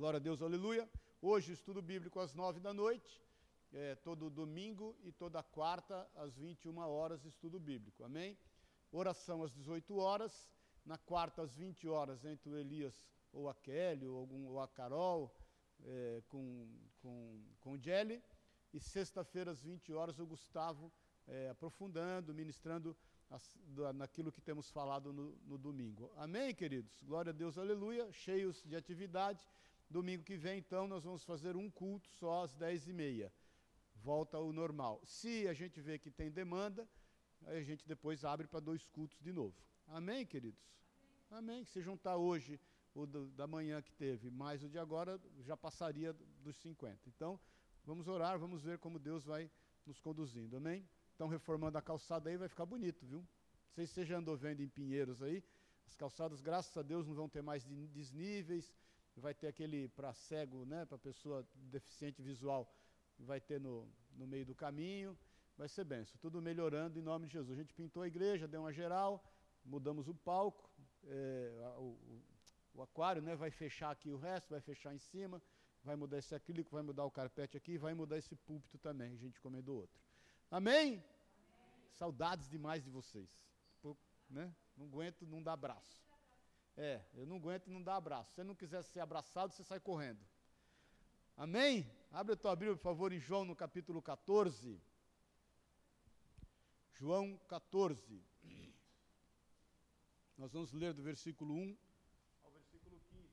Glória a Deus, aleluia. Hoje, estudo bíblico às nove da noite. É, todo domingo e toda quarta, às 21 horas, estudo bíblico. Amém? Oração às 18 horas. Na quarta, às 20 horas, entre o Elias ou a Kelly, ou, algum, ou a Carol, é, com, com, com o Jelly. E sexta-feira, às 20 horas, o Gustavo é, aprofundando, ministrando as, da, naquilo que temos falado no, no domingo. Amém, queridos? Glória a Deus, aleluia. Cheios de atividade. Domingo que vem, então, nós vamos fazer um culto só às 10h30. Volta ao normal. Se a gente vê que tem demanda, a gente depois abre para dois cultos de novo. Amém, queridos? Amém. Amém. Se juntar hoje o do, da manhã que teve, mais o de agora, já passaria dos 50. Então, vamos orar, vamos ver como Deus vai nos conduzindo. Amém? Estão reformando a calçada aí, vai ficar bonito, viu? Não sei se você já andou vendo em Pinheiros aí. As calçadas, graças a Deus, não vão ter mais desníveis vai ter aquele para cego, né, para pessoa deficiente visual, vai ter no, no meio do caminho, vai ser benção. Tudo melhorando em nome de Jesus. A gente pintou a igreja, deu uma geral, mudamos o palco, é, o, o, aquário, né, vai fechar aqui o resto, vai fechar em cima, vai mudar esse acrílico, vai mudar o carpete aqui, vai mudar esse púlpito também, a gente encomendou outro. Amém? Amém? Saudades demais de vocês. Né? Não aguento, não dá abraço. É, eu não aguento não dar abraço. Se você não quiser ser abraçado, você sai correndo. Amém? Abre a tua Bíblia, por favor, em João no capítulo 14. João 14. Nós vamos ler do versículo 1 ao versículo 15.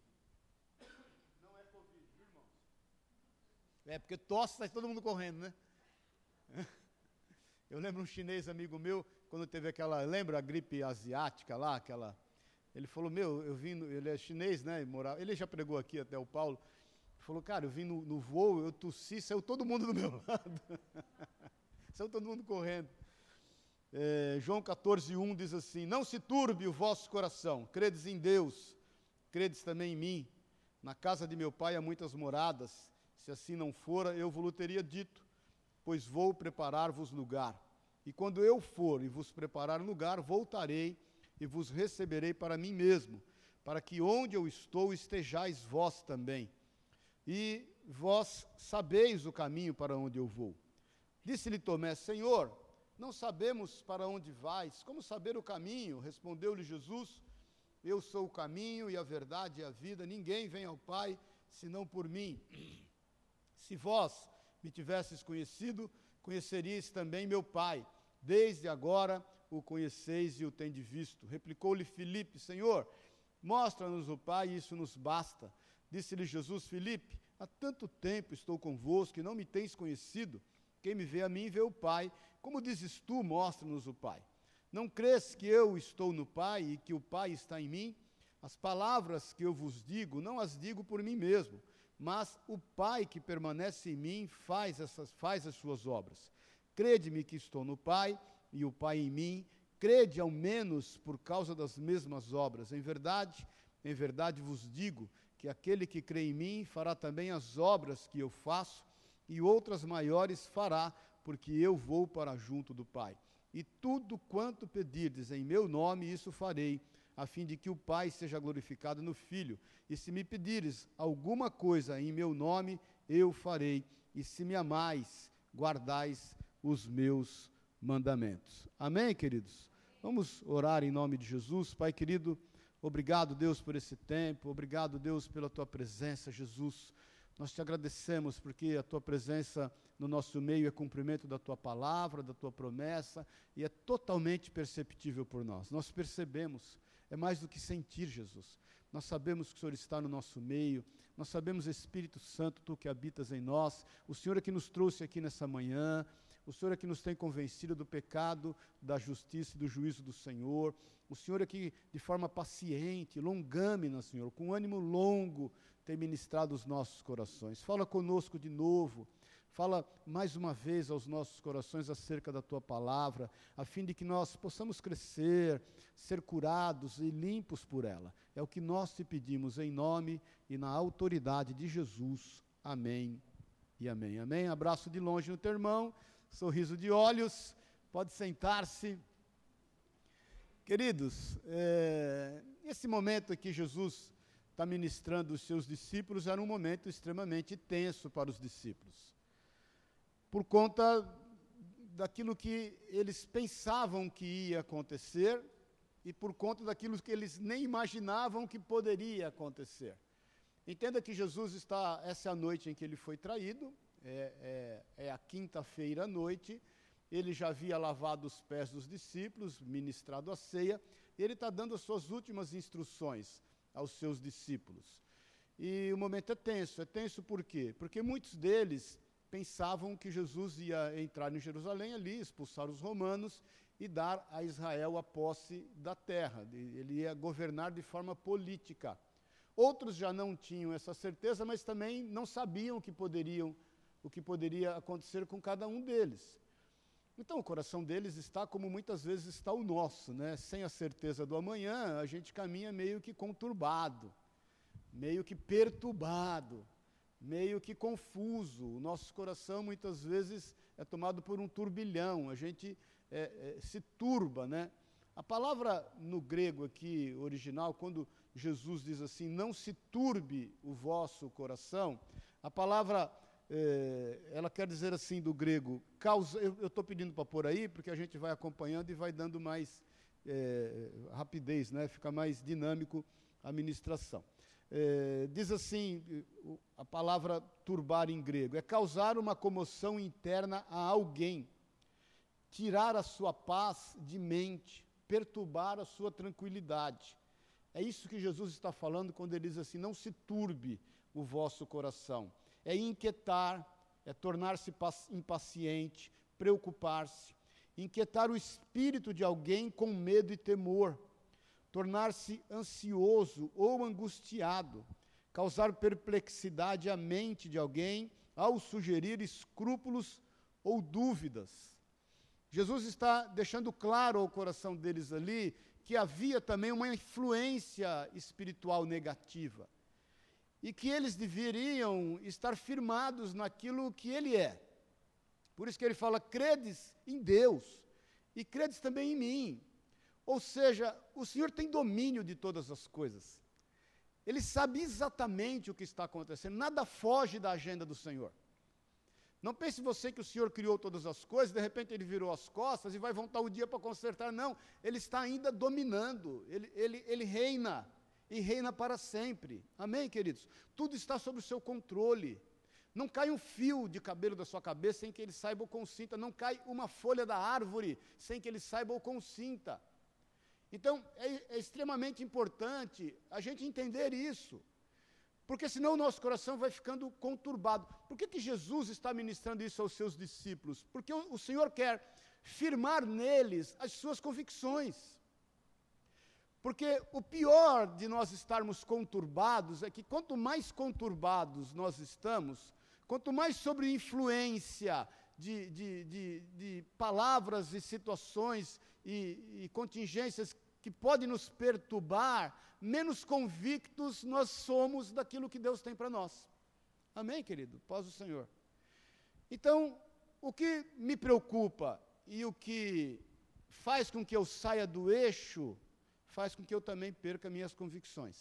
Não é viu, irmãos? É, porque tosse, sai todo mundo correndo, né? Eu lembro um chinês amigo meu, quando teve aquela, lembra a gripe asiática lá, aquela ele falou, meu, eu vim, ele é chinês, né? Ele já pregou aqui até o Paulo. Ele falou, cara, eu vim no, no voo, eu tossi, saiu todo mundo do meu lado. saiu todo mundo correndo. É, João 14, 1 diz assim: Não se turbe o vosso coração, credes em Deus, credes também em mim. Na casa de meu pai há muitas moradas, se assim não fora, eu vos teria dito, pois vou preparar-vos lugar. E quando eu for e vos preparar lugar, voltarei e vos receberei para mim mesmo, para que onde eu estou estejais vós também. E vós sabeis o caminho para onde eu vou. Disse-lhe Tomé: Senhor, não sabemos para onde vais, como saber o caminho? Respondeu-lhe Jesus: Eu sou o caminho e a verdade e a vida, ninguém vem ao Pai senão por mim. Se vós me tivesses conhecido, conheceríeis também meu Pai. Desde agora o conheceis e o tendes visto. Replicou-lhe Filipe, Senhor, mostra-nos o Pai, e isso nos basta. Disse-lhe Jesus, Filipe, há tanto tempo estou convosco e não me tens conhecido. Quem me vê a mim, vê o Pai. Como dizes tu, mostra-nos o Pai. Não crês que eu estou no Pai e que o Pai está em mim? As palavras que eu vos digo, não as digo por mim mesmo, mas o Pai que permanece em mim faz, essas, faz as suas obras. Crede-me que estou no Pai e o Pai em mim, crede ao menos por causa das mesmas obras. Em verdade, em verdade vos digo que aquele que crê em mim fará também as obras que eu faço, e outras maiores fará, porque eu vou para junto do Pai. E tudo quanto pedirdes em meu nome, isso farei, a fim de que o Pai seja glorificado no Filho. E se me pedires alguma coisa em meu nome, eu farei. E se me amais, guardais os meus mandamentos. Amém, queridos? Vamos orar em nome de Jesus. Pai querido, obrigado, Deus, por esse tempo. Obrigado, Deus, pela tua presença, Jesus. Nós te agradecemos porque a tua presença no nosso meio é cumprimento da tua palavra, da tua promessa e é totalmente perceptível por nós. Nós percebemos, é mais do que sentir, Jesus. Nós sabemos que o Senhor está no nosso meio, nós sabemos, Espírito Santo, tu que habitas em nós, o Senhor é que nos trouxe aqui nessa manhã, o Senhor é que nos tem convencido do pecado, da justiça e do juízo do Senhor. O Senhor é que, de forma paciente, longâmina, Senhor, com ânimo longo, tem ministrado os nossos corações. Fala conosco de novo. Fala mais uma vez aos nossos corações acerca da tua palavra, a fim de que nós possamos crescer, ser curados e limpos por ela. É o que nós te pedimos em nome e na autoridade de Jesus. Amém e amém. Amém. Abraço de longe no teu irmão sorriso de olhos, pode sentar-se. Queridos, é, esse momento aqui Jesus está ministrando os seus discípulos, era um momento extremamente tenso para os discípulos. Por conta daquilo que eles pensavam que ia acontecer e por conta daquilo que eles nem imaginavam que poderia acontecer. Entenda que Jesus está, essa é a noite em que ele foi traído, é, é, é a quinta-feira à noite, ele já havia lavado os pés dos discípulos, ministrado a ceia, e ele está dando as suas últimas instruções aos seus discípulos. E o momento é tenso. É tenso por quê? Porque muitos deles pensavam que Jesus ia entrar em Jerusalém ali, expulsar os romanos e dar a Israel a posse da terra. Ele ia governar de forma política. Outros já não tinham essa certeza, mas também não sabiam que poderiam, o que poderia acontecer com cada um deles. Então o coração deles está como muitas vezes está o nosso, né? Sem a certeza do amanhã, a gente caminha meio que conturbado, meio que perturbado, meio que confuso. O nosso coração muitas vezes é tomado por um turbilhão, a gente é, é, se turba, né? A palavra no grego aqui, original, quando Jesus diz assim, não se turbe o vosso coração, a palavra é, ela quer dizer assim do grego, causa, eu estou pedindo para pôr aí, porque a gente vai acompanhando e vai dando mais é, rapidez, né? fica mais dinâmico a ministração. É, diz assim, a palavra turbar em grego, é causar uma comoção interna a alguém, tirar a sua paz de mente, perturbar a sua tranquilidade. É isso que Jesus está falando quando ele diz assim: não se turbe o vosso coração é inquietar, é tornar-se impaciente, preocupar-se, inquietar o espírito de alguém com medo e temor, tornar-se ansioso ou angustiado, causar perplexidade à mente de alguém ao sugerir escrúpulos ou dúvidas. Jesus está deixando claro ao coração deles ali que havia também uma influência espiritual negativa e que eles deveriam estar firmados naquilo que ele é. Por isso que ele fala: credes em Deus e credes também em mim. Ou seja, o Senhor tem domínio de todas as coisas. Ele sabe exatamente o que está acontecendo, nada foge da agenda do Senhor. Não pense você que o Senhor criou todas as coisas, de repente ele virou as costas e vai voltar o dia para consertar. Não, ele está ainda dominando, ele, ele, ele reina e reina para sempre. Amém, queridos? Tudo está sob o seu controle. Não cai um fio de cabelo da sua cabeça sem que ele saiba ou consinta. Não cai uma folha da árvore sem que ele saiba ou consinta. Então, é, é extremamente importante a gente entender isso. Porque senão o nosso coração vai ficando conturbado. Por que, que Jesus está ministrando isso aos seus discípulos? Porque o, o Senhor quer firmar neles as suas convicções. Porque o pior de nós estarmos conturbados é que quanto mais conturbados nós estamos, quanto mais sobre influência de, de, de, de palavras e situações e, e contingências que podem nos perturbar, menos convictos nós somos daquilo que Deus tem para nós. Amém, querido? Pós o Senhor. Então, o que me preocupa e o que faz com que eu saia do eixo faz com que eu também perca minhas convicções.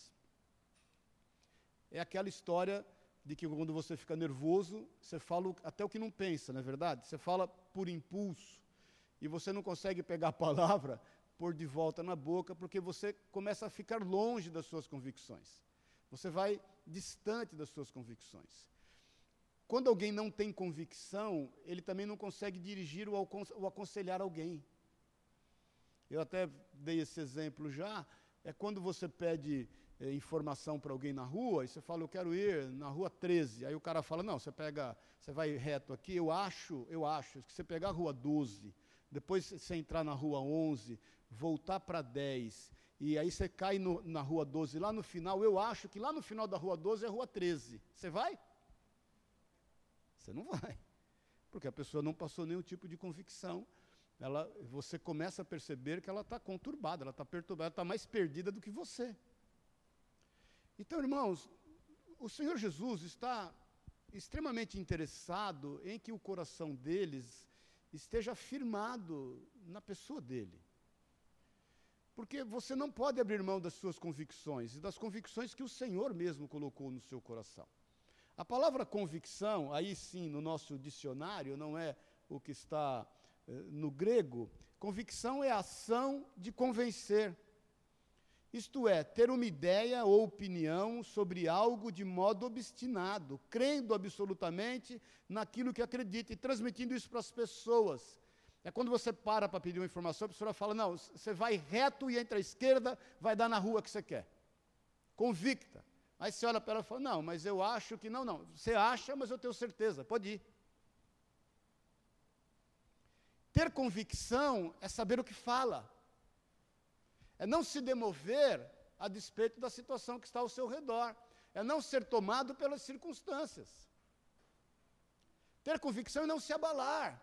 É aquela história de que quando você fica nervoso, você fala até o que não pensa, não é verdade? Você fala por impulso e você não consegue pegar a palavra, pôr de volta na boca, porque você começa a ficar longe das suas convicções. Você vai distante das suas convicções. Quando alguém não tem convicção, ele também não consegue dirigir ou aconselhar alguém. Eu até dei esse exemplo já, é quando você pede é, informação para alguém na rua, e você fala, eu quero ir na rua 13. Aí o cara fala, não, você pega, você vai reto aqui, eu acho, eu acho, que você pegar a rua 12, depois você entrar na rua 11, voltar para 10, e aí você cai no, na rua 12, lá no final, eu acho que lá no final da rua 12 é a rua 13. Você vai? Você não vai. Porque a pessoa não passou nenhum tipo de convicção ela, você começa a perceber que ela está conturbada, ela está perturbada, está mais perdida do que você. Então, irmãos, o Senhor Jesus está extremamente interessado em que o coração deles esteja firmado na pessoa dele. Porque você não pode abrir mão das suas convicções e das convicções que o Senhor mesmo colocou no seu coração. A palavra convicção, aí sim, no nosso dicionário, não é o que está no grego. Convicção é ação de convencer. Isto é, ter uma ideia ou opinião sobre algo de modo obstinado, crendo absolutamente naquilo que acredita e transmitindo isso para as pessoas. É quando você para para pedir uma informação, a pessoa fala: não, você vai reto e entra à esquerda, vai dar na rua que você quer. Convicta. Aí você olha para ela e fala: não, mas eu acho que não, não. Você acha, mas eu tenho certeza, pode ir. Ter convicção é saber o que fala é não se demover a despeito da situação que está ao seu redor, é não ser tomado pelas circunstâncias. Ter convicção e não se abalar.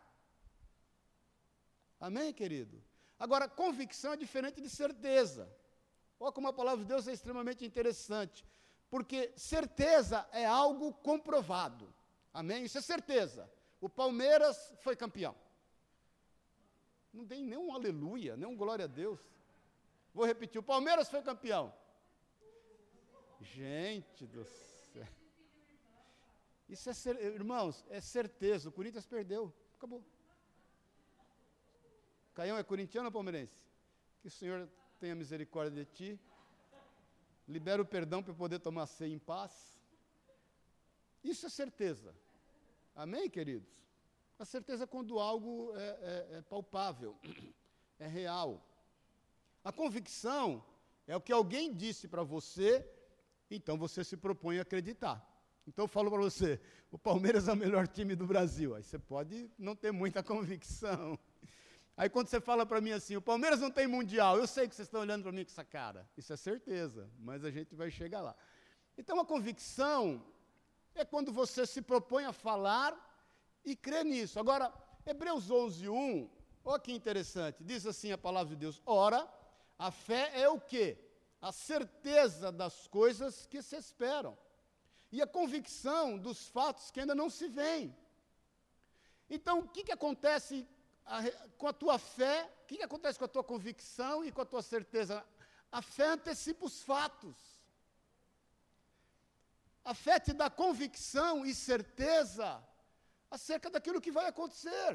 Amém, querido? Agora, convicção é diferente de certeza. Olha como a palavra de Deus é extremamente interessante. Porque certeza é algo comprovado. Amém? Isso é certeza. O Palmeiras foi campeão. Não tem nenhum aleluia, nenhum glória a Deus. Vou repetir: o Palmeiras foi campeão. Gente do céu. Isso é, ser, irmãos, é certeza. O Corinthians perdeu. Acabou. Caião é corintiano ou palmeirense? Que o Senhor tenha misericórdia de ti. Libera o perdão para poder tomar ceia em paz. Isso é certeza. Amém, queridos? A certeza é quando algo é, é, é palpável, é real. A convicção é o que alguém disse para você, então você se propõe a acreditar. Então eu falo para você, o Palmeiras é o melhor time do Brasil. Aí você pode não ter muita convicção. Aí quando você fala para mim assim, o Palmeiras não tem mundial, eu sei que vocês estão olhando para mim com essa cara. Isso é certeza, mas a gente vai chegar lá. Então a convicção é quando você se propõe a falar e crer nisso. Agora, Hebreus 11, 1, olha que interessante, diz assim a palavra de Deus: Ora, a fé é o quê? A certeza das coisas que se esperam. E a convicção dos fatos que ainda não se veem. Então, o que, que acontece a, com a tua fé? O que, que acontece com a tua convicção e com a tua certeza? A fé antecipa os fatos. A fé te dá convicção e certeza acerca daquilo que vai acontecer.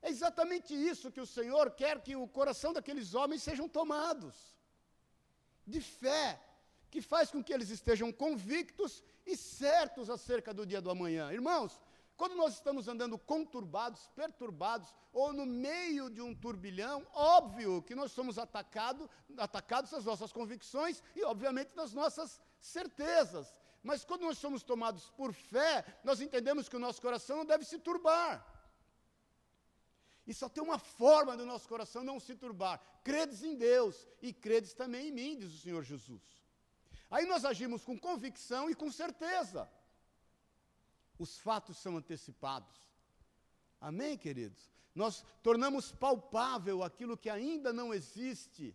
É exatamente isso que o Senhor quer que o coração daqueles homens sejam tomados de fé, que faz com que eles estejam convictos e certos acerca do dia do amanhã. Irmãos, quando nós estamos andando conturbados, perturbados, ou no meio de um turbilhão, óbvio que nós somos atacado, atacados nas nossas convicções e, obviamente, nas nossas certezas. Mas quando nós somos tomados por fé, nós entendemos que o nosso coração não deve se turbar. E só tem uma forma do nosso coração não se turbar: credes em Deus e credes também em mim, diz o Senhor Jesus. Aí nós agimos com convicção e com certeza. Os fatos são antecipados. Amém, queridos? Nós tornamos palpável aquilo que ainda não existe.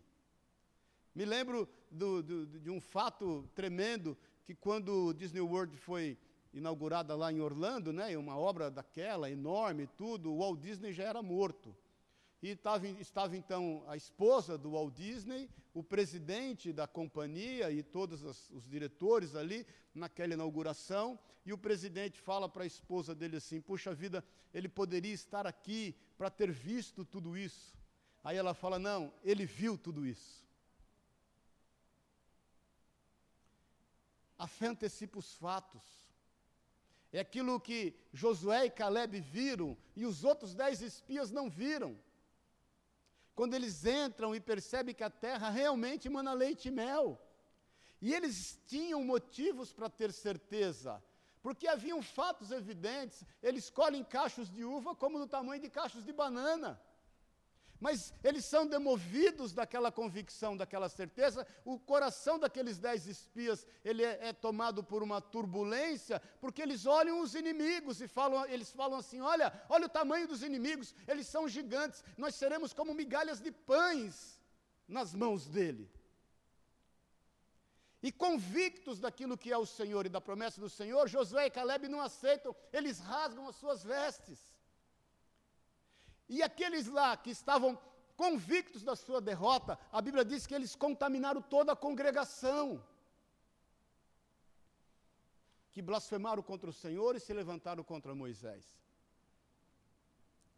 Me lembro do, do, de um fato tremendo que quando Disney World foi inaugurada lá em Orlando, né, uma obra daquela, enorme, tudo, o Walt Disney já era morto. E tava, estava então a esposa do Walt Disney, o presidente da companhia e todos os, os diretores ali naquela inauguração. E o presidente fala para a esposa dele assim: Puxa vida, ele poderia estar aqui para ter visto tudo isso. Aí ela fala: Não, ele viu tudo isso. A fé antecipa os fatos. É aquilo que Josué e Caleb viram e os outros dez espias não viram. Quando eles entram e percebem que a terra realmente emana leite e mel. E eles tinham motivos para ter certeza, porque haviam fatos evidentes. Eles colhem cachos de uva como no tamanho de cachos de banana. Mas eles são demovidos daquela convicção, daquela certeza. O coração daqueles dez espias ele é, é, tomado por uma turbulência, porque eles olham os inimigos e falam, eles falam assim: olha, olha o tamanho dos inimigos, eles são gigantes. Nós seremos como migalhas de pães nas mãos dele. E convictos daquilo que é o Senhor e da promessa do Senhor, Josué e Caleb não aceitam, eles rasgam as suas vestes. E aqueles lá que estavam convictos da sua derrota, a Bíblia diz que eles contaminaram toda a congregação. Que blasfemaram contra o Senhor e se levantaram contra Moisés.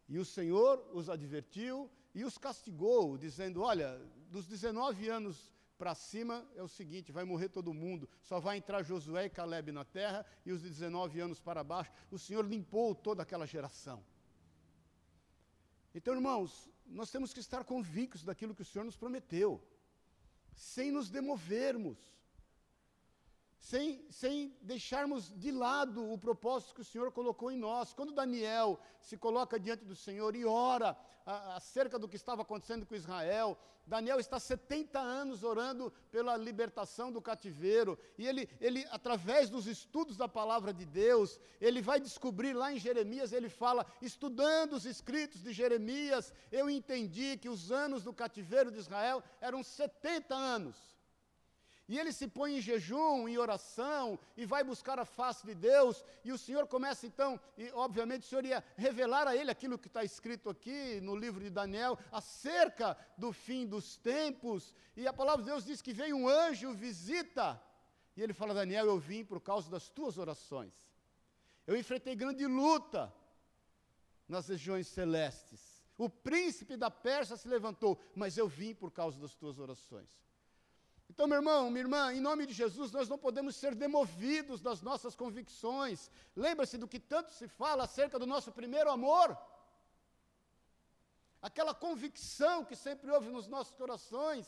E o Senhor os advertiu e os castigou, dizendo: Olha, dos 19 anos para cima é o seguinte: vai morrer todo mundo, só vai entrar Josué e Caleb na terra, e os 19 anos para baixo, o Senhor limpou toda aquela geração. Então, irmãos, nós temos que estar convictos daquilo que o Senhor nos prometeu, sem nos demovermos, sem, sem deixarmos de lado o propósito que o Senhor colocou em nós. Quando Daniel se coloca diante do Senhor e ora a, acerca do que estava acontecendo com Israel, Daniel está 70 anos orando pela libertação do cativeiro, e ele, ele, através dos estudos da palavra de Deus, ele vai descobrir lá em Jeremias, ele fala: estudando os escritos de Jeremias, eu entendi que os anos do cativeiro de Israel eram 70 anos. E ele se põe em jejum, em oração, e vai buscar a face de Deus, e o Senhor começa então, e obviamente o Senhor ia revelar a ele aquilo que está escrito aqui no livro de Daniel, acerca do fim dos tempos, e a palavra de Deus diz que veio um anjo, visita, e ele fala: Daniel, eu vim por causa das tuas orações. Eu enfrentei grande luta nas regiões celestes. O príncipe da Pérsia se levantou, mas eu vim por causa das tuas orações. Então, meu irmão, minha irmã, em nome de Jesus, nós não podemos ser demovidos das nossas convicções. Lembra-se do que tanto se fala acerca do nosso primeiro amor? Aquela convicção que sempre houve nos nossos corações,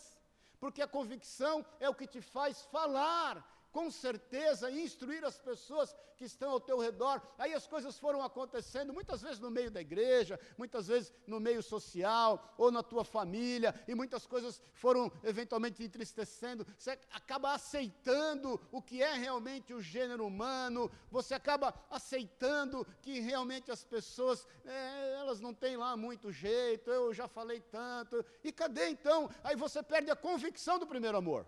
porque a convicção é o que te faz falar, com certeza instruir as pessoas que estão ao teu redor. Aí as coisas foram acontecendo, muitas vezes no meio da igreja, muitas vezes no meio social, ou na tua família, e muitas coisas foram eventualmente entristecendo. Você acaba aceitando o que é realmente o gênero humano, você acaba aceitando que realmente as pessoas, é, elas não têm lá muito jeito, eu já falei tanto. E cadê então? Aí você perde a convicção do primeiro amor.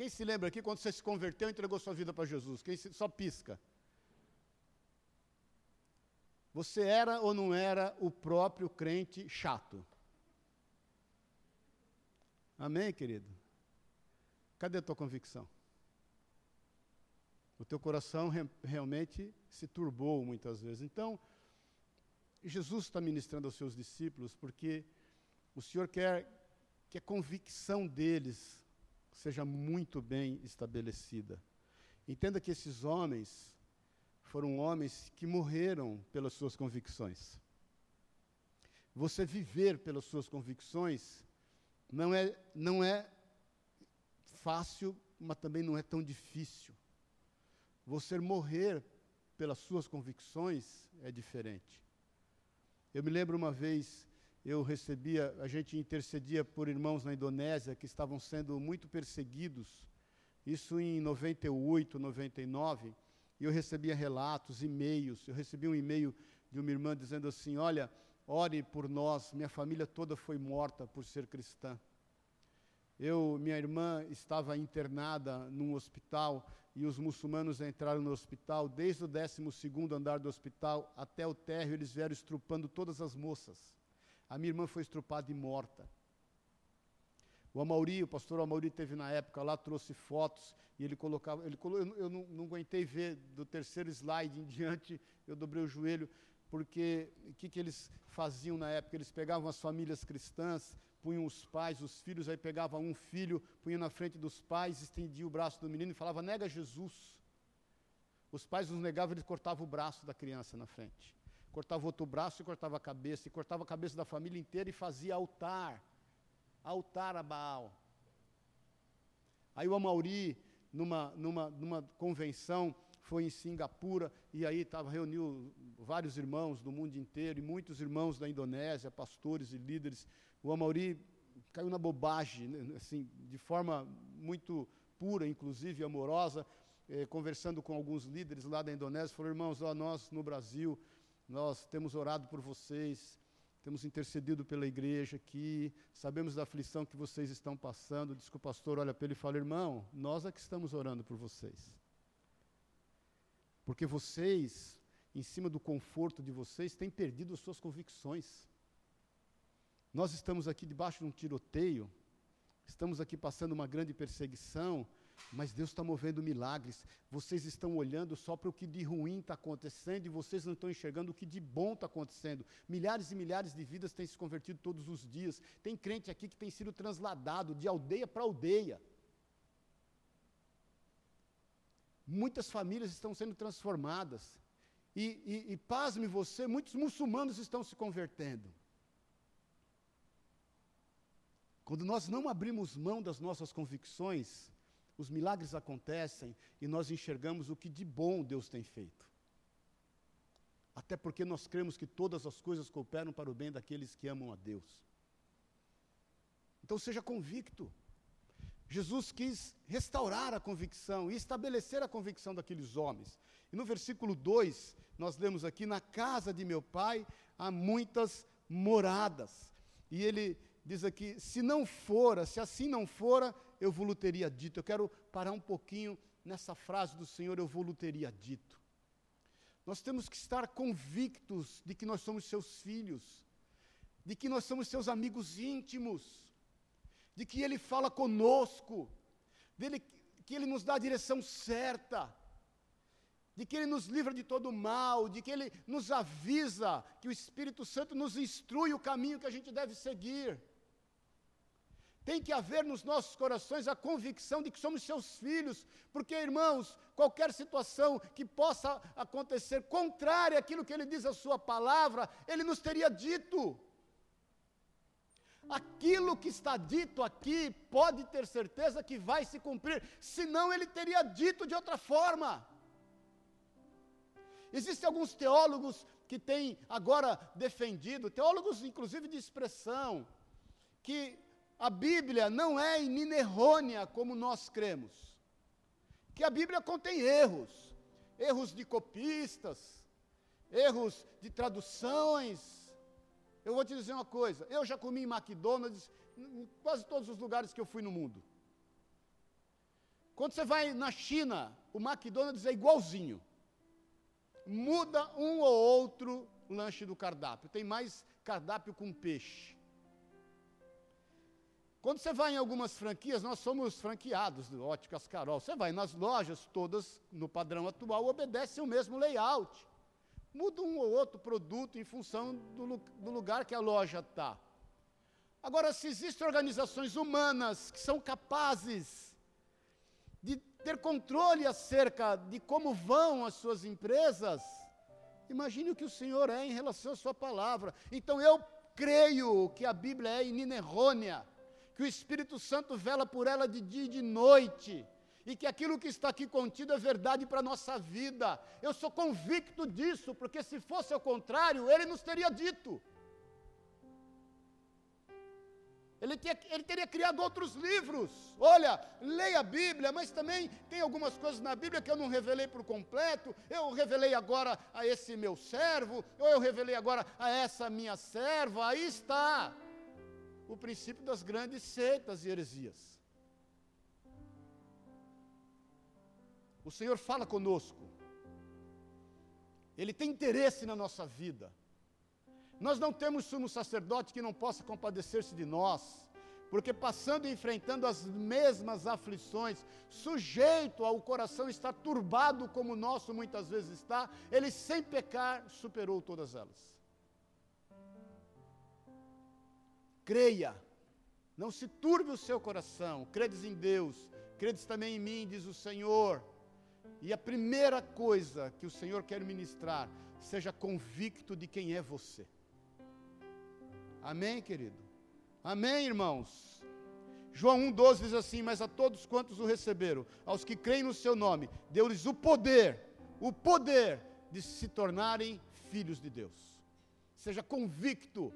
Quem se lembra aqui quando você se converteu e entregou sua vida para Jesus? Quem se, só pisca. Você era ou não era o próprio crente chato? Amém, querido? Cadê a tua convicção? O teu coração re realmente se turbou muitas vezes. Então, Jesus está ministrando aos seus discípulos porque o Senhor quer que a convicção deles seja muito bem estabelecida. Entenda que esses homens foram homens que morreram pelas suas convicções. Você viver pelas suas convicções não é, não é fácil, mas também não é tão difícil. Você morrer pelas suas convicções é diferente. Eu me lembro uma vez eu recebia, a gente intercedia por irmãos na Indonésia que estavam sendo muito perseguidos, isso em 98, 99, e eu recebia relatos, e-mails. Eu recebi um e-mail de uma irmã dizendo assim: Olha, ore por nós, minha família toda foi morta por ser cristã. Eu, minha irmã estava internada num hospital e os muçulmanos entraram no hospital, desde o 12 andar do hospital até o térreo, eles vieram estrupando todas as moças. A minha irmã foi estrupada e morta. O Amauri, o pastor Amauri teve na época lá, trouxe fotos e ele colocava, ele colo, eu, eu não, não, aguentei ver do terceiro slide em diante, eu dobrei o joelho, porque o que, que eles faziam na época? Eles pegavam as famílias cristãs, punham os pais, os filhos, aí pegava um filho, punha na frente dos pais, estendia o braço do menino e falava, nega Jesus. Os pais os negavam, eles cortavam o braço da criança na frente cortava outro braço e cortava a cabeça, e cortava a cabeça da família inteira e fazia altar, altar a Baal. Aí o Amauri, numa, numa, numa convenção, foi em Singapura, e aí tava, reuniu vários irmãos do mundo inteiro, e muitos irmãos da Indonésia, pastores e líderes. O Amauri caiu na bobagem, né, assim, de forma muito pura, inclusive amorosa, eh, conversando com alguns líderes lá da Indonésia, falou, irmãos, ó, nós no Brasil nós temos orado por vocês, temos intercedido pela igreja aqui, sabemos da aflição que vocês estão passando. Diz que o pastor olha para ele e fala: irmão, nós é que estamos orando por vocês. Porque vocês, em cima do conforto de vocês, têm perdido as suas convicções. Nós estamos aqui debaixo de um tiroteio, estamos aqui passando uma grande perseguição, mas Deus está movendo milagres. Vocês estão olhando só para o que de ruim está acontecendo e vocês não estão enxergando o que de bom está acontecendo. Milhares e milhares de vidas têm se convertido todos os dias. Tem crente aqui que tem sido transladado de aldeia para aldeia. Muitas famílias estão sendo transformadas. E, e, e pasme você, muitos muçulmanos estão se convertendo. Quando nós não abrimos mão das nossas convicções, os milagres acontecem e nós enxergamos o que de bom Deus tem feito. Até porque nós cremos que todas as coisas cooperam para o bem daqueles que amam a Deus. Então seja convicto. Jesus quis restaurar a convicção e estabelecer a convicção daqueles homens. E no versículo 2, nós lemos aqui: Na casa de meu pai há muitas moradas. E ele diz aqui: se não fora, se assim não fora, eu vos teria dito. Eu quero parar um pouquinho nessa frase do Senhor, eu vos teria dito. Nós temos que estar convictos de que nós somos seus filhos, de que nós somos seus amigos íntimos, de que Ele fala conosco, dele, que Ele nos dá a direção certa, de que Ele nos livra de todo mal, de que Ele nos avisa, que o Espírito Santo nos instrui o caminho que a gente deve seguir. Tem que haver nos nossos corações a convicção de que somos seus filhos, porque, irmãos, qualquer situação que possa acontecer contrária àquilo que ele diz a sua palavra, ele nos teria dito. Aquilo que está dito aqui, pode ter certeza que vai se cumprir, senão ele teria dito de outra forma. Existem alguns teólogos que têm agora defendido, teólogos inclusive de expressão, que a Bíblia não é inerrônea como nós cremos. Que a Bíblia contém erros, erros de copistas, erros de traduções. Eu vou te dizer uma coisa, eu já comi em McDonald's em quase todos os lugares que eu fui no mundo. Quando você vai na China, o McDonald's é igualzinho. Muda um ou outro lanche do cardápio. Tem mais cardápio com peixe. Quando você vai em algumas franquias, nós somos franqueados do Óticas Carol. Você vai nas lojas, todas no padrão atual, obedecem o mesmo layout. Muda um ou outro produto em função do, do lugar que a loja está. Agora, se existem organizações humanas que são capazes de ter controle acerca de como vão as suas empresas, imagine o que o Senhor é em relação à sua palavra. Então, eu creio que a Bíblia é inerrônea que o Espírito Santo vela por ela de dia e de noite, e que aquilo que está aqui contido é verdade para a nossa vida. Eu sou convicto disso, porque se fosse ao contrário, ele nos teria dito. Ele, tinha, ele, teria criado outros livros. Olha, leia a Bíblia, mas também tem algumas coisas na Bíblia que eu não revelei por completo. Eu revelei agora a esse meu servo, ou eu revelei agora a essa minha serva. Aí está o princípio das grandes seitas e heresias. O Senhor fala conosco, Ele tem interesse na nossa vida. Nós não temos sumo sacerdote que não possa compadecer-se de nós, porque passando e enfrentando as mesmas aflições, sujeito ao coração estar turbado como o nosso muitas vezes está, ele sem pecar superou todas elas. Creia, não se turbe o seu coração, credes em Deus, credes também em mim, diz o Senhor. E a primeira coisa que o Senhor quer ministrar, seja convicto de quem é você. Amém, querido? Amém, irmãos? João 1,12 diz assim: Mas a todos quantos o receberam, aos que creem no seu nome, deu-lhes o poder, o poder de se tornarem filhos de Deus. Seja convicto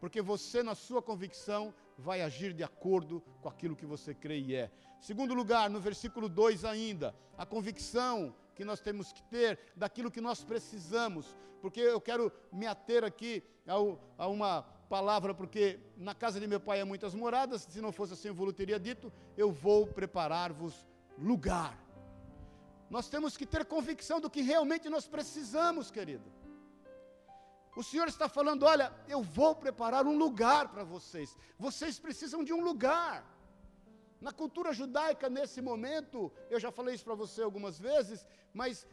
porque você, na sua convicção, vai agir de acordo com aquilo que você crê e é. Segundo lugar, no versículo 2 ainda, a convicção que nós temos que ter daquilo que nós precisamos, porque eu quero me ater aqui ao, a uma palavra, porque na casa de meu pai há muitas moradas, se não fosse assim eu vos teria dito, eu vou preparar-vos lugar. Nós temos que ter convicção do que realmente nós precisamos, querido. O Senhor está falando: olha, eu vou preparar um lugar para vocês. Vocês precisam de um lugar. Na cultura judaica, nesse momento, eu já falei isso para você algumas vezes, mas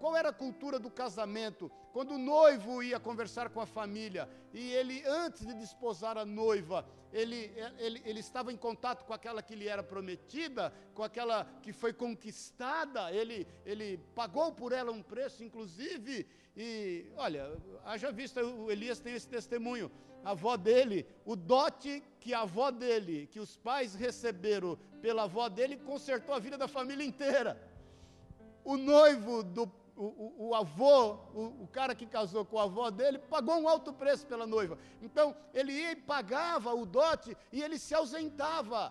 qual era a cultura do casamento? Quando o noivo ia conversar com a família e ele, antes de desposar a noiva, ele, ele, ele estava em contato com aquela que lhe era prometida, com aquela que foi conquistada, ele, ele pagou por ela um preço, inclusive, e olha, haja vista, o Elias tem esse testemunho a avó dele, o dote que a avó dele, que os pais receberam pela avó dele, consertou a vida da família inteira. O noivo do o, o, o avô, o, o, cara que casou com a avó dele, pagou um alto preço pela noiva. Então, ele ia e pagava o dote e ele se ausentava,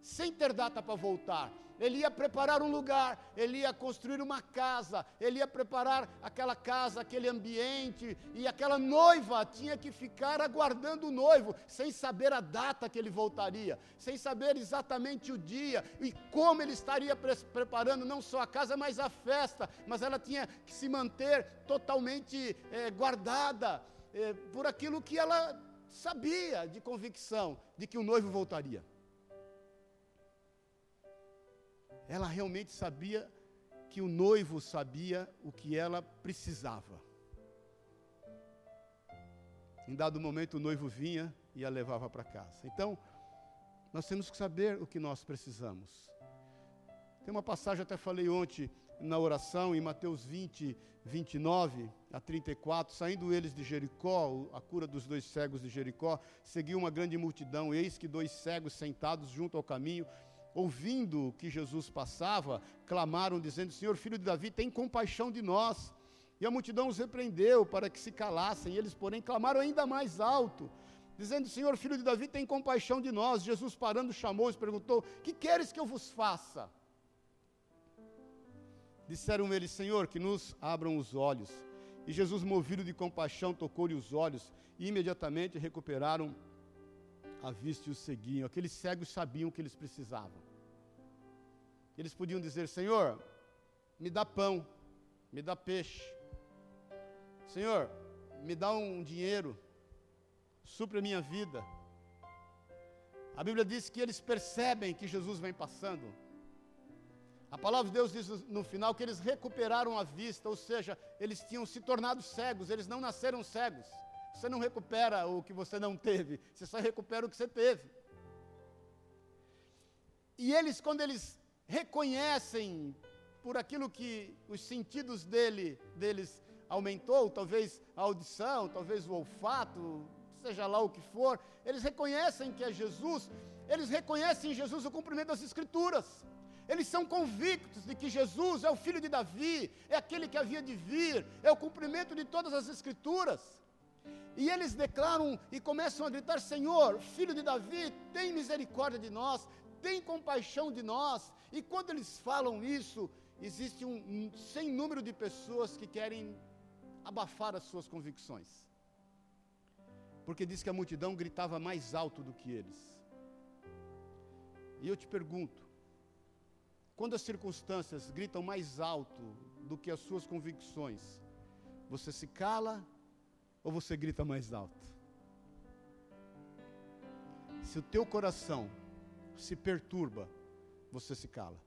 sem ter data para voltar ele ia preparar um lugar, ele ia construir uma casa, ele ia preparar aquela casa, aquele ambiente, e aquela noiva tinha que ficar aguardando o noivo, sem saber a data que ele voltaria, sem saber exatamente o dia e como ele estaria pre preparando não só a casa, mas a festa, mas ela tinha que se manter totalmente é, guardada é, por aquilo que ela sabia de convicção de que o noivo voltaria. Ela realmente sabia que o noivo sabia o que ela precisava. Em dado momento, o noivo vinha e a levava para casa. Então, nós temos que saber o que nós precisamos. Tem uma passagem, até falei ontem na oração, em Mateus 20, 29 a 34, saindo eles de Jericó, a cura dos dois cegos de Jericó, seguiu uma grande multidão, eis que dois cegos sentados junto ao caminho, ouvindo que Jesus passava, clamaram, dizendo: Senhor, filho de Davi, tem compaixão de nós. E a multidão os repreendeu para que se calassem. Eles, porém, clamaram ainda mais alto, dizendo: Senhor, filho de Davi, tem compaixão de nós. Jesus, parando, chamou-os e perguntou: Que queres que eu vos faça? Disseram eles: Senhor, que nos abram os olhos. E Jesus, movido de compaixão, tocou-lhe os olhos e imediatamente recuperaram a vista e o seguiam. Aqueles cegos sabiam o que eles precisavam. Eles podiam dizer: Senhor, me dá pão, me dá peixe. Senhor, me dá um dinheiro, supre a minha vida. A Bíblia diz que eles percebem que Jesus vem passando. A palavra de Deus diz no final que eles recuperaram a vista, ou seja, eles tinham se tornado cegos, eles não nasceram cegos. Você não recupera o que você não teve, você só recupera o que você teve. E eles, quando eles reconhecem por aquilo que os sentidos dele, deles aumentou, talvez a audição, talvez o olfato, seja lá o que for, eles reconhecem que é Jesus, eles reconhecem em Jesus o cumprimento das Escrituras. Eles são convictos de que Jesus é o filho de Davi, é aquele que havia de vir, é o cumprimento de todas as Escrituras. E eles declaram e começam a gritar: Senhor, filho de Davi, tem misericórdia de nós, tem compaixão de nós. E quando eles falam isso, existe um, um sem número de pessoas que querem abafar as suas convicções. Porque diz que a multidão gritava mais alto do que eles. E eu te pergunto: quando as circunstâncias gritam mais alto do que as suas convicções, você se cala ou você grita mais alto? Se o teu coração se perturba, você se cala.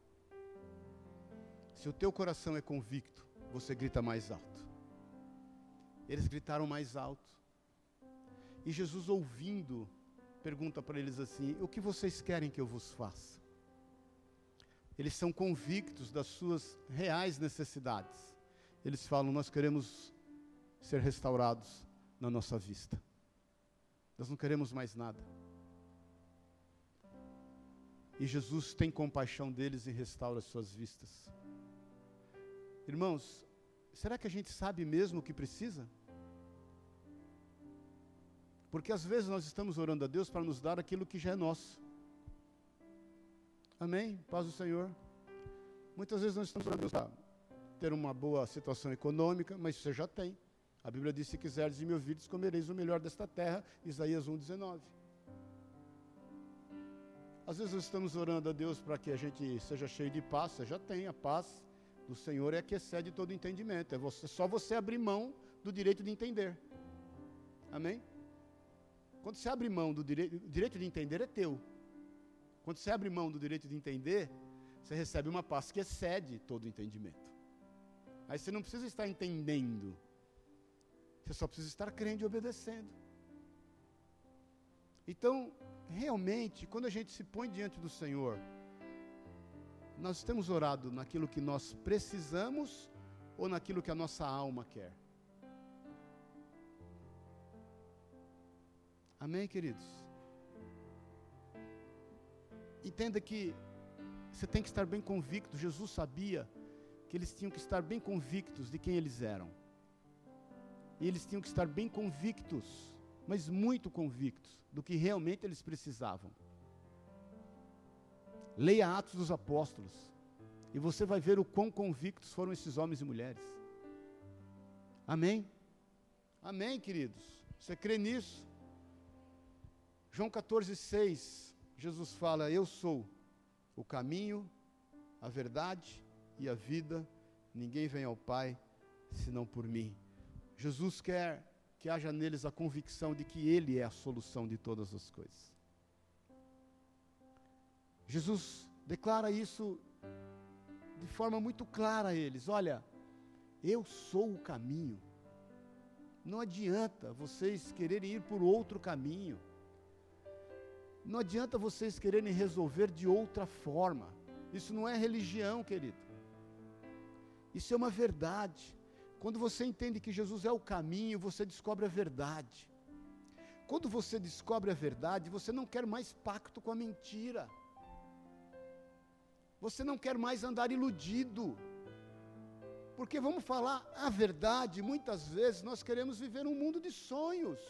Se o teu coração é convicto, você grita mais alto. Eles gritaram mais alto. E Jesus, ouvindo, pergunta para eles assim: O que vocês querem que eu vos faça? Eles são convictos das suas reais necessidades. Eles falam: Nós queremos ser restaurados na nossa vista. Nós não queremos mais nada. E Jesus tem compaixão deles e restaura as suas vistas. Irmãos, será que a gente sabe mesmo o que precisa? Porque às vezes nós estamos orando a Deus para nos dar aquilo que já é nosso. Amém? Paz do Senhor. Muitas vezes nós estamos orando para ter uma boa situação econômica, mas você já tem. A Bíblia diz: se quiserdes e me ouvirdes, comereis o melhor desta terra. Isaías 1,19. Às vezes estamos orando a Deus para que a gente seja cheio de paz, você já tem a paz do Senhor é que excede todo entendimento. É você, só você abrir mão do direito de entender. Amém? Quando você abre mão do direito, o direito de entender é teu. Quando você abre mão do direito de entender, você recebe uma paz que excede todo entendimento. Aí você não precisa estar entendendo. Você só precisa estar crendo e obedecendo. Então, realmente, quando a gente se põe diante do Senhor, nós temos orado naquilo que nós precisamos ou naquilo que a nossa alma quer? Amém, queridos? Entenda que você tem que estar bem convicto. Jesus sabia que eles tinham que estar bem convictos de quem eles eram. E eles tinham que estar bem convictos, mas muito convictos, do que realmente eles precisavam. Leia Atos dos Apóstolos, e você vai ver o quão convictos foram esses homens e mulheres. Amém? Amém, queridos? Você crê nisso? João 14, 6, Jesus fala: Eu sou o caminho, a verdade e a vida, ninguém vem ao Pai senão por mim. Jesus quer que haja neles a convicção de que Ele é a solução de todas as coisas. Jesus declara isso de forma muito clara a eles: olha, eu sou o caminho. Não adianta vocês quererem ir por outro caminho. Não adianta vocês quererem resolver de outra forma. Isso não é religião, querido. Isso é uma verdade. Quando você entende que Jesus é o caminho, você descobre a verdade. Quando você descobre a verdade, você não quer mais pacto com a mentira. Você não quer mais andar iludido. Porque vamos falar a verdade, muitas vezes nós queremos viver um mundo de sonhos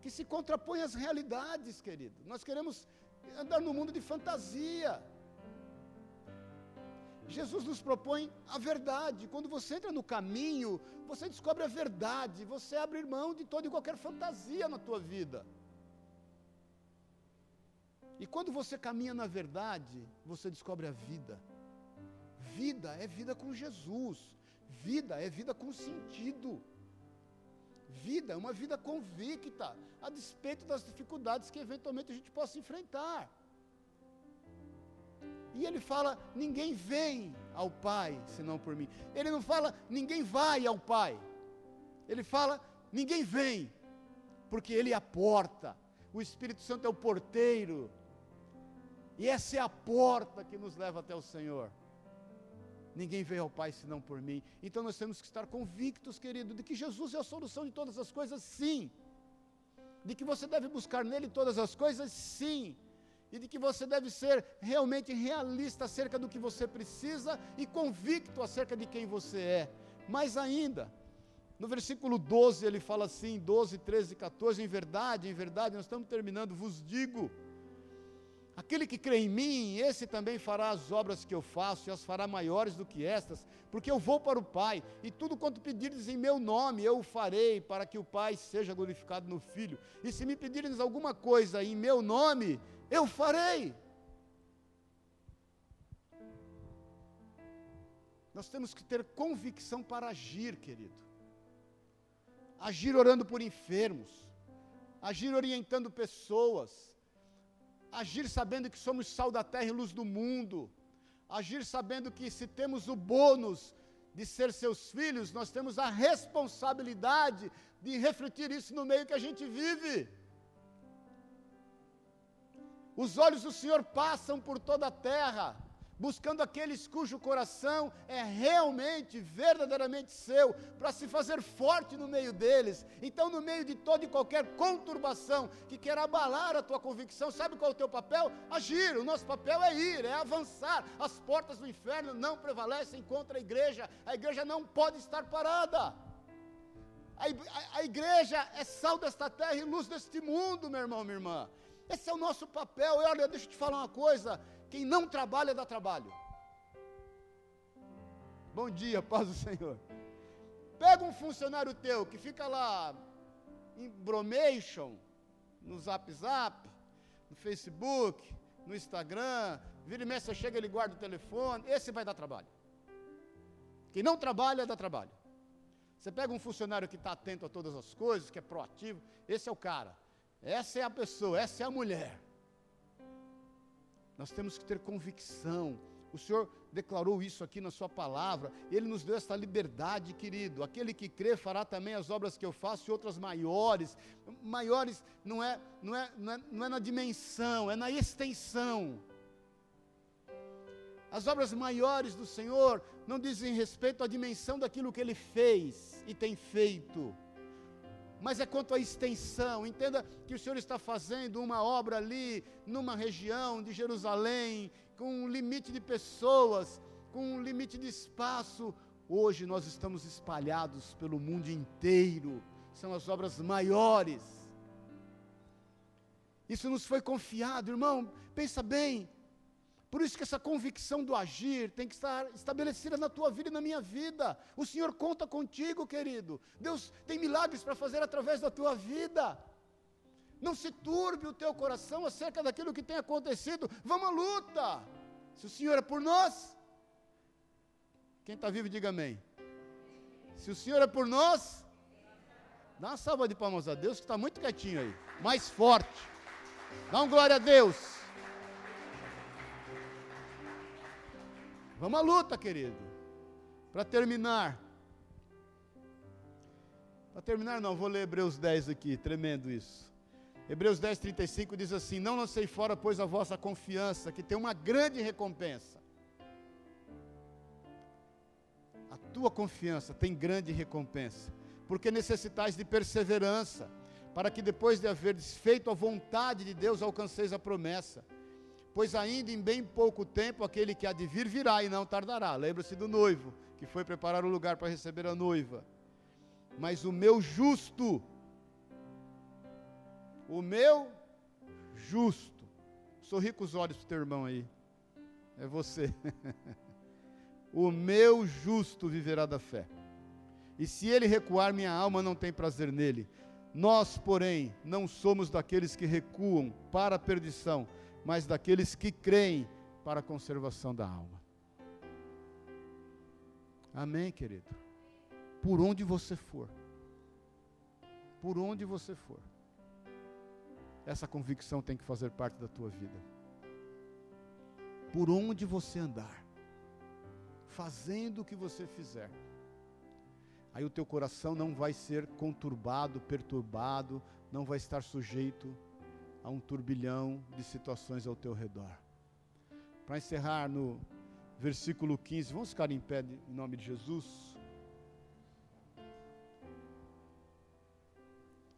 que se contrapõe às realidades, querido. Nós queremos andar no mundo de fantasia. Jesus nos propõe a verdade. Quando você entra no caminho, você descobre a verdade, você abre mão de toda e qualquer fantasia na tua vida. E quando você caminha na verdade, você descobre a vida. Vida é vida com Jesus. Vida é vida com sentido vida, é uma vida convicta, a despeito das dificuldades que eventualmente a gente possa enfrentar. E ele fala: ninguém vem ao Pai senão por mim. Ele não fala: ninguém vai ao Pai. Ele fala: ninguém vem, porque Ele é a porta. O Espírito Santo é o porteiro. E essa é a porta que nos leva até o Senhor. Ninguém veio ao Pai senão por mim. Então nós temos que estar convictos, querido, de que Jesus é a solução de todas as coisas, sim. De que você deve buscar nele todas as coisas, sim. E de que você deve ser realmente realista acerca do que você precisa e convicto acerca de quem você é. Mais ainda, no versículo 12 ele fala assim, 12, 13, 14, em verdade, em verdade, nós estamos terminando, vos digo Aquele que crê em mim, esse também fará as obras que eu faço, e as fará maiores do que estas, porque eu vou para o Pai, e tudo quanto pedirdes em meu nome, eu o farei, para que o Pai seja glorificado no Filho. E se me pedirdes alguma coisa em meu nome, eu farei. Nós temos que ter convicção para agir, querido. Agir orando por enfermos, agir orientando pessoas, agir sabendo que somos sal da terra e luz do mundo, agir sabendo que se temos o bônus de ser seus filhos, nós temos a responsabilidade de refletir isso no meio que a gente vive. Os olhos do Senhor passam por toda a terra, buscando aqueles cujo coração é realmente, verdadeiramente seu, para se fazer forte no meio deles. Então, no meio de toda e qualquer conturbação que quer abalar a tua convicção, sabe qual é o teu papel? Agir. O nosso papel é ir, é avançar. As portas do inferno não prevalecem contra a igreja. A igreja não pode estar parada. A, a, igreja é sal desta terra e luz deste mundo, meu irmão, minha irmã. Esse é o nosso papel. E olha, deixa eu te falar uma coisa quem não trabalha, dá trabalho. Bom dia, paz do Senhor. Pega um funcionário teu que fica lá em bromation, no Zap Zap, no Facebook, no Instagram, vira e mexe, chega, ele guarda o telefone, esse vai dar trabalho. Quem não trabalha, dá trabalho. Você pega um funcionário que está atento a todas as coisas, que é proativo, esse é o cara. Essa é a pessoa, essa é a mulher. Nós temos que ter convicção. O Senhor declarou isso aqui na Sua palavra. Ele nos deu essa liberdade, querido. Aquele que crê fará também as obras que eu faço e outras maiores. Maiores não é, não é, não é, não é na dimensão, é na extensão. As obras maiores do Senhor não dizem respeito à dimensão daquilo que Ele fez e tem feito mas é quanto à extensão. Entenda que o Senhor está fazendo uma obra ali, numa região de Jerusalém, com um limite de pessoas, com um limite de espaço. Hoje nós estamos espalhados pelo mundo inteiro, são as obras maiores. Isso nos foi confiado, irmão, pensa bem, por isso que essa convicção do agir tem que estar estabelecida na tua vida e na minha vida. O Senhor conta contigo, querido. Deus tem milagres para fazer através da tua vida. Não se turbe o teu coração acerca daquilo que tem acontecido. Vamos à luta. Se o Senhor é por nós, quem está vivo, diga amém. Se o Senhor é por nós, dá uma salva de palmas a Deus, que está muito quietinho aí. Mais forte. Dá um glória a Deus. Vamos à luta, querido. Para terminar. Para terminar, não, vou ler Hebreus 10 aqui, tremendo isso. Hebreus 10, 35 diz assim: Não lancei fora, pois, a vossa confiança, que tem uma grande recompensa. A tua confiança tem grande recompensa, porque necessitais de perseverança, para que depois de haver feito a vontade de Deus, alcanceis a promessa pois ainda em bem pouco tempo aquele que há de vir virá e não tardará. Lembra-se do noivo, que foi preparar o lugar para receber a noiva. Mas o meu justo, o meu justo, sorri com os olhos para o teu irmão aí, é você. o meu justo viverá da fé. E se ele recuar, minha alma não tem prazer nele. Nós, porém, não somos daqueles que recuam para a perdição, mas daqueles que creem para a conservação da alma. Amém, querido? Por onde você for, por onde você for, essa convicção tem que fazer parte da tua vida. Por onde você andar, fazendo o que você fizer, aí o teu coração não vai ser conturbado, perturbado, não vai estar sujeito a um turbilhão de situações ao teu redor. Para encerrar no versículo 15, vamos ficar em pé em nome de Jesus.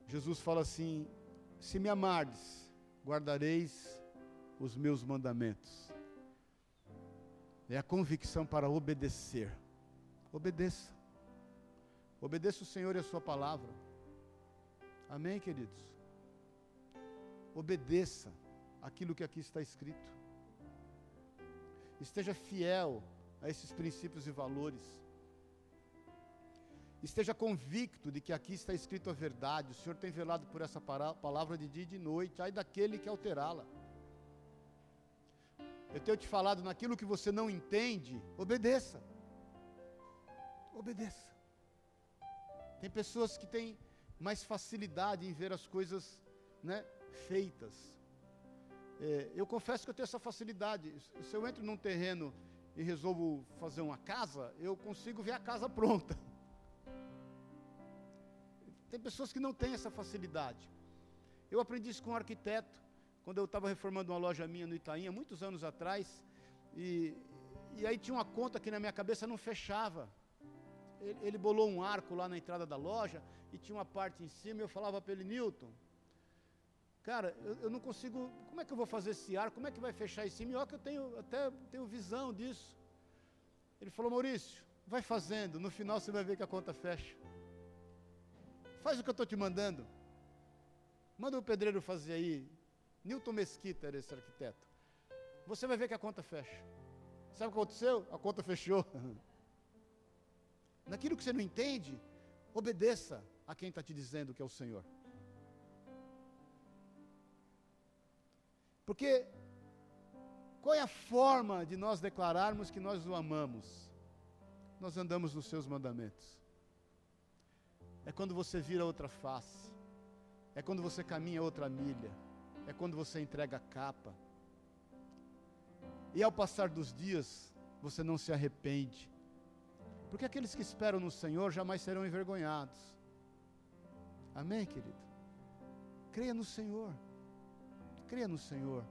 Jesus fala assim: Se me amardes, guardareis os meus mandamentos. É a convicção para obedecer. Obedeça. Obedeça o Senhor e a Sua palavra. Amém, queridos? Obedeça aquilo que aqui está escrito. Esteja fiel a esses princípios e valores. Esteja convicto de que aqui está escrito a verdade. O Senhor tem velado por essa palavra de dia e de noite. Ai daquele que alterá-la. Eu tenho te falado naquilo que você não entende, obedeça. Obedeça. Tem pessoas que têm mais facilidade em ver as coisas, né, feitas. É, eu confesso que eu tenho essa facilidade. Se eu entro num terreno e resolvo fazer uma casa, eu consigo ver a casa pronta. Tem pessoas que não têm essa facilidade. Eu aprendi isso com um arquiteto, quando eu estava reformando uma loja minha no Itaim, há muitos anos atrás, e, e aí tinha uma conta que na minha cabeça não fechava. Ele, ele bolou um arco lá na entrada da loja, e tinha uma parte em cima, e eu falava para ele, Newton, cara, eu, eu, não consigo, como é que eu vou fazer esse ar, como é que vai fechar esse que eu tenho, até tenho visão disso. Ele falou, Maurício, vai fazendo, no final você vai ver que a conta fecha. Faz o que eu estou te mandando. Manda o pedreiro fazer aí. Newton Mesquita era esse arquiteto. Você vai ver que a conta fecha. Sabe o que aconteceu? A conta fechou. Naquilo que você não entende, obedeça a quem está te dizendo que é o Senhor. Porque qual é a forma de nós declararmos que nós o amamos? Nós andamos nos seus mandamentos. É quando você vira outra face. É quando você caminha outra milha. É quando você entrega a capa. E ao passar dos dias, você não se arrepende. Porque aqueles que esperam no Senhor jamais serão envergonhados. Amém, querido? Creia no Senhor. Creia no Senhor.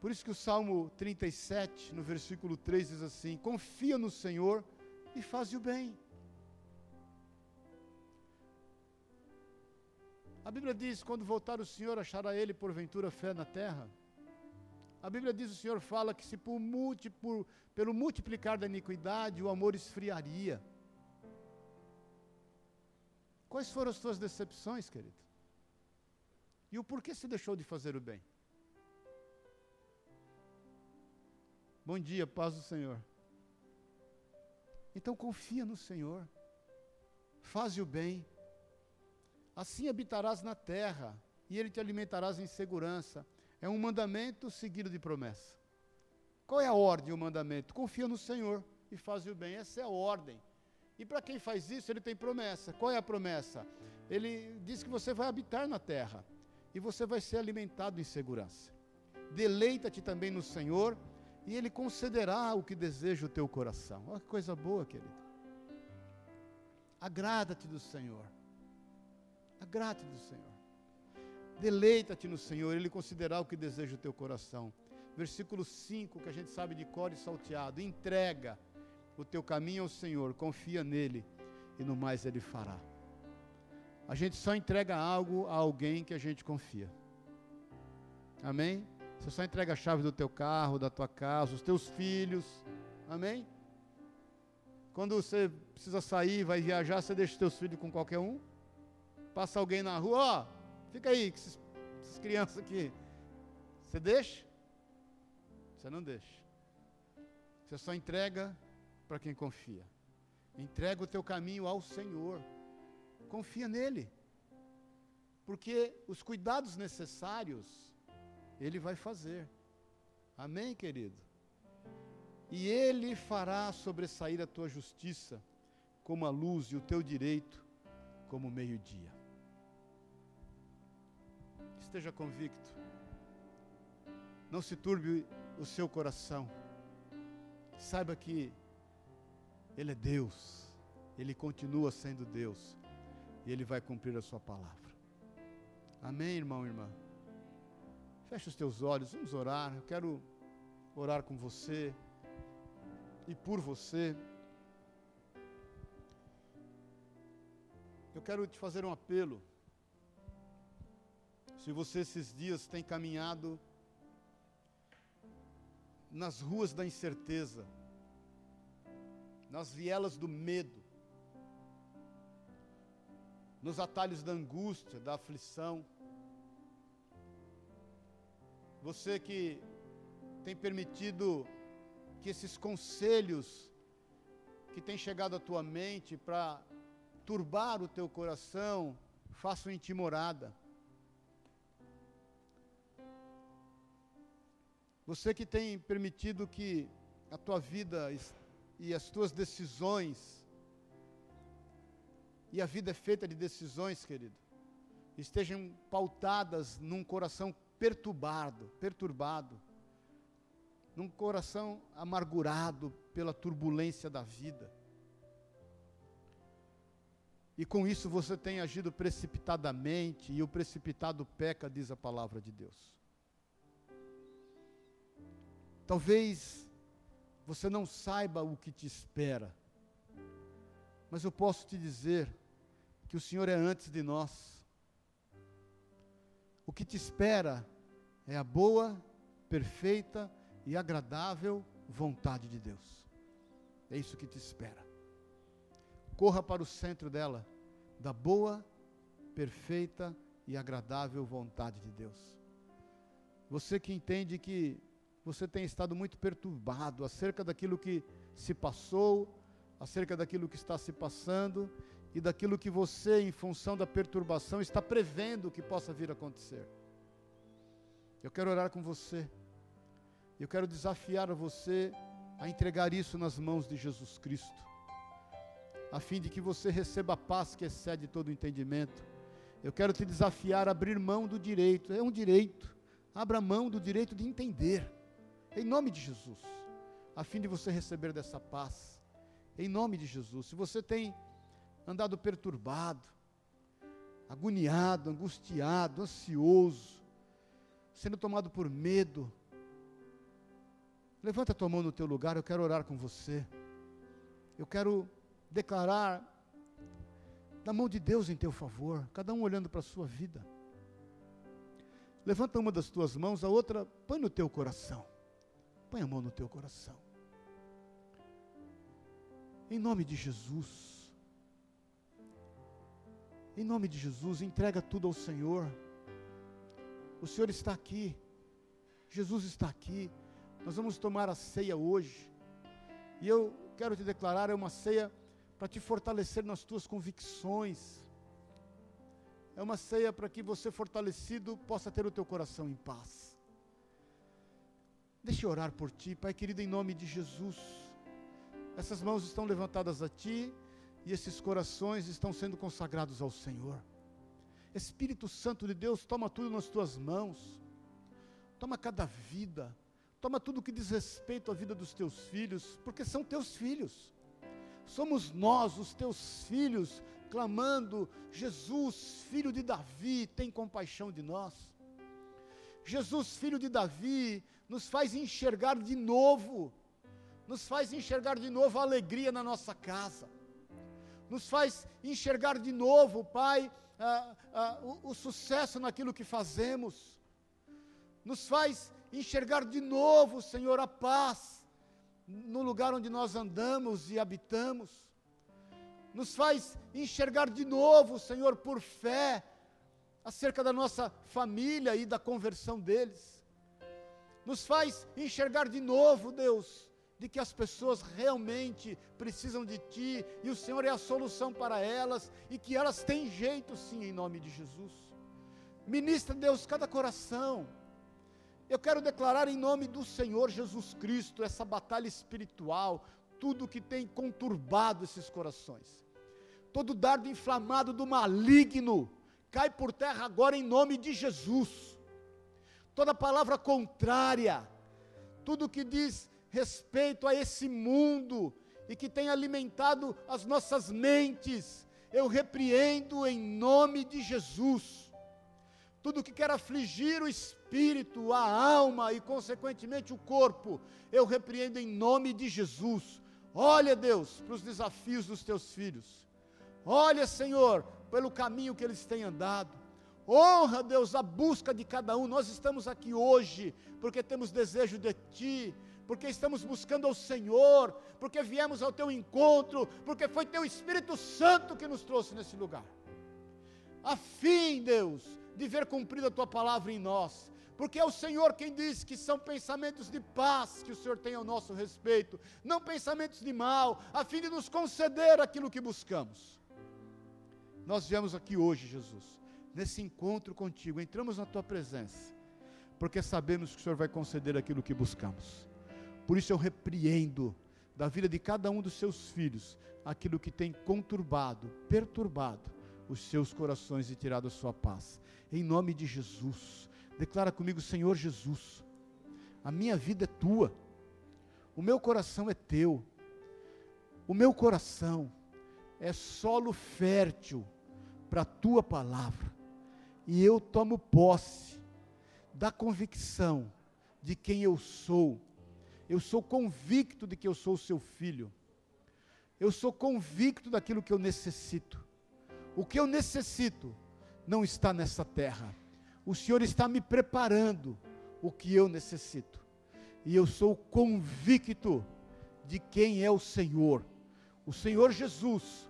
Por isso que o Salmo 37, no versículo 3, diz assim: Confia no Senhor e faz o bem. A Bíblia diz: quando voltar o Senhor, achará ele porventura fé na terra? A Bíblia diz: o Senhor fala que se por multi, por, pelo multiplicar da iniquidade o amor esfriaria. Quais foram as tuas decepções, querido? E o porquê se deixou de fazer o bem? Bom dia, paz do Senhor. Então confia no Senhor, faz o bem, Assim habitarás na terra, e ele te alimentarás em segurança. É um mandamento seguido de promessa. Qual é a ordem, o mandamento? Confia no Senhor e faz o bem. Essa é a ordem. E para quem faz isso, ele tem promessa. Qual é a promessa? Ele diz que você vai habitar na terra e você vai ser alimentado em segurança. Deleita-te também no Senhor e Ele concederá o que deseja o teu coração. Olha que coisa boa, querido. Agrada-te do Senhor. Agrade do Senhor. Deleita-te no Senhor, Ele considerará o que deseja o teu coração. Versículo 5, que a gente sabe de cor e salteado. Entrega o teu caminho ao Senhor, confia nele, e no mais Ele fará. A gente só entrega algo a alguém que a gente confia. Amém? Você só entrega a chave do teu carro, da tua casa, os teus filhos. Amém? Quando você precisa sair, vai viajar, você deixa os teus filhos com qualquer um? Passa alguém na rua, ó, fica aí, que esses, essas crianças aqui. Você deixa? Você não deixa. Você só entrega para quem confia. Entrega o teu caminho ao Senhor. Confia nele. Porque os cuidados necessários ele vai fazer. Amém, querido? E ele fará sobressair a tua justiça como a luz e o teu direito como meio-dia esteja convicto. Não se turbe o seu coração. Saiba que Ele é Deus. Ele continua sendo Deus. E Ele vai cumprir a sua palavra. Amém, irmão e irmã? Feche os teus olhos, vamos orar. Eu quero orar com você e por você. Eu quero te fazer um apelo. Se você esses dias tem caminhado nas ruas da incerteza, nas vielas do medo, nos atalhos da angústia, da aflição, você que tem permitido que esses conselhos que têm chegado à tua mente para turbar o teu coração façam em ti morada. Você que tem permitido que a tua vida e as tuas decisões, e a vida é feita de decisões, querido, estejam pautadas num coração perturbado, perturbado, num coração amargurado pela turbulência da vida. E com isso você tem agido precipitadamente, e o precipitado peca, diz a palavra de Deus. Talvez você não saiba o que te espera, mas eu posso te dizer que o Senhor é antes de nós. O que te espera é a boa, perfeita e agradável vontade de Deus. É isso que te espera. Corra para o centro dela, da boa, perfeita e agradável vontade de Deus. Você que entende que você tem estado muito perturbado acerca daquilo que se passou, acerca daquilo que está se passando e daquilo que você, em função da perturbação, está prevendo que possa vir a acontecer. Eu quero orar com você. Eu quero desafiar você a entregar isso nas mãos de Jesus Cristo. a fim de que você receba a paz que excede todo entendimento. Eu quero te desafiar a abrir mão do direito, é um direito. Abra mão do direito de entender, em nome de Jesus, a fim de você receber dessa paz, em nome de Jesus. Se você tem andado perturbado, agoniado, angustiado, ansioso, sendo tomado por medo, levanta a tua mão no teu lugar, eu quero orar com você. Eu quero declarar da mão de Deus em teu favor, cada um olhando para a sua vida. Levanta uma das tuas mãos, a outra põe no teu coração. Põe a mão no teu coração. Em nome de Jesus. Em nome de Jesus, entrega tudo ao Senhor. O Senhor está aqui. Jesus está aqui. Nós vamos tomar a ceia hoje. E eu quero te declarar, é uma ceia para te fortalecer nas tuas convicções. É uma ceia para que você fortalecido possa ter o teu coração em paz. Deixa eu orar por ti, Pai querido, em nome de Jesus. Essas mãos estão levantadas a ti e esses corações estão sendo consagrados ao Senhor. Espírito Santo de Deus, toma tudo nas tuas mãos, toma cada vida, toma tudo que diz respeito à vida dos teus filhos, porque são teus filhos. Somos nós, os teus filhos, clamando: Jesus, filho de Davi, tem compaixão de nós. Jesus, filho de Davi, nos faz enxergar de novo, nos faz enxergar de novo a alegria na nossa casa nos faz enxergar de novo, Pai, ah, ah, o, o sucesso naquilo que fazemos, nos faz enxergar de novo, Senhor, a paz no lugar onde nós andamos e habitamos, nos faz enxergar de novo, Senhor, por fé, acerca da nossa família e da conversão deles, nos faz enxergar de novo, Deus, de que as pessoas realmente precisam de Ti e o Senhor é a solução para elas e que elas têm jeito sim, em nome de Jesus. Ministra, Deus, cada coração. Eu quero declarar em nome do Senhor Jesus Cristo essa batalha espiritual, tudo que tem conturbado esses corações. Todo dardo inflamado do maligno cai por terra agora em nome de Jesus. Toda palavra contrária, tudo que diz respeito a esse mundo e que tem alimentado as nossas mentes, eu repreendo em nome de Jesus. Tudo que quer afligir o espírito, a alma e, consequentemente, o corpo, eu repreendo em nome de Jesus. Olha, Deus, para os desafios dos teus filhos. Olha, Senhor, pelo caminho que eles têm andado. Honra, Deus, a busca de cada um. Nós estamos aqui hoje porque temos desejo de Ti, porque estamos buscando ao Senhor, porque viemos ao teu encontro, porque foi teu Espírito Santo que nos trouxe nesse lugar. A fim, Deus, de ver cumprida a tua palavra em nós, porque é o Senhor quem diz que são pensamentos de paz que o Senhor tem ao nosso respeito, não pensamentos de mal, a fim de nos conceder aquilo que buscamos. Nós viemos aqui hoje, Jesus, nesse encontro contigo, entramos na tua presença, porque sabemos que o Senhor vai conceder aquilo que buscamos. Por isso eu repreendo da vida de cada um dos seus filhos aquilo que tem conturbado, perturbado os seus corações e tirado a sua paz. Em nome de Jesus, declara comigo, Senhor Jesus, a minha vida é tua, o meu coração é teu, o meu coração é solo fértil para a tua palavra, e eu tomo posse da convicção de quem eu sou eu sou convicto de que eu sou o seu filho. Eu sou convicto daquilo que eu necessito. O que eu necessito não está nessa terra. O Senhor está me preparando o que eu necessito. E eu sou convicto de quem é o Senhor. O Senhor Jesus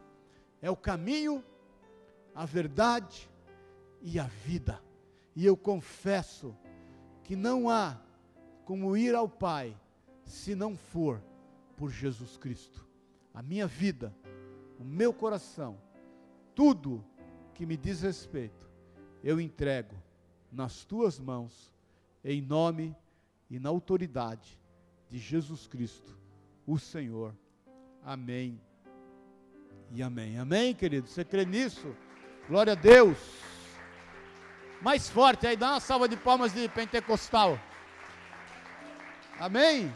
é o caminho, a verdade e a vida. E eu confesso que não há como ir ao Pai se não for por Jesus Cristo. A minha vida, o meu coração, tudo que me diz respeito, eu entrego nas tuas mãos, em nome e na autoridade de Jesus Cristo, o Senhor. Amém e amém. Amém, querido? Você crê nisso? Glória a Deus. Mais forte aí, dá uma salva de palmas de pentecostal. Amém?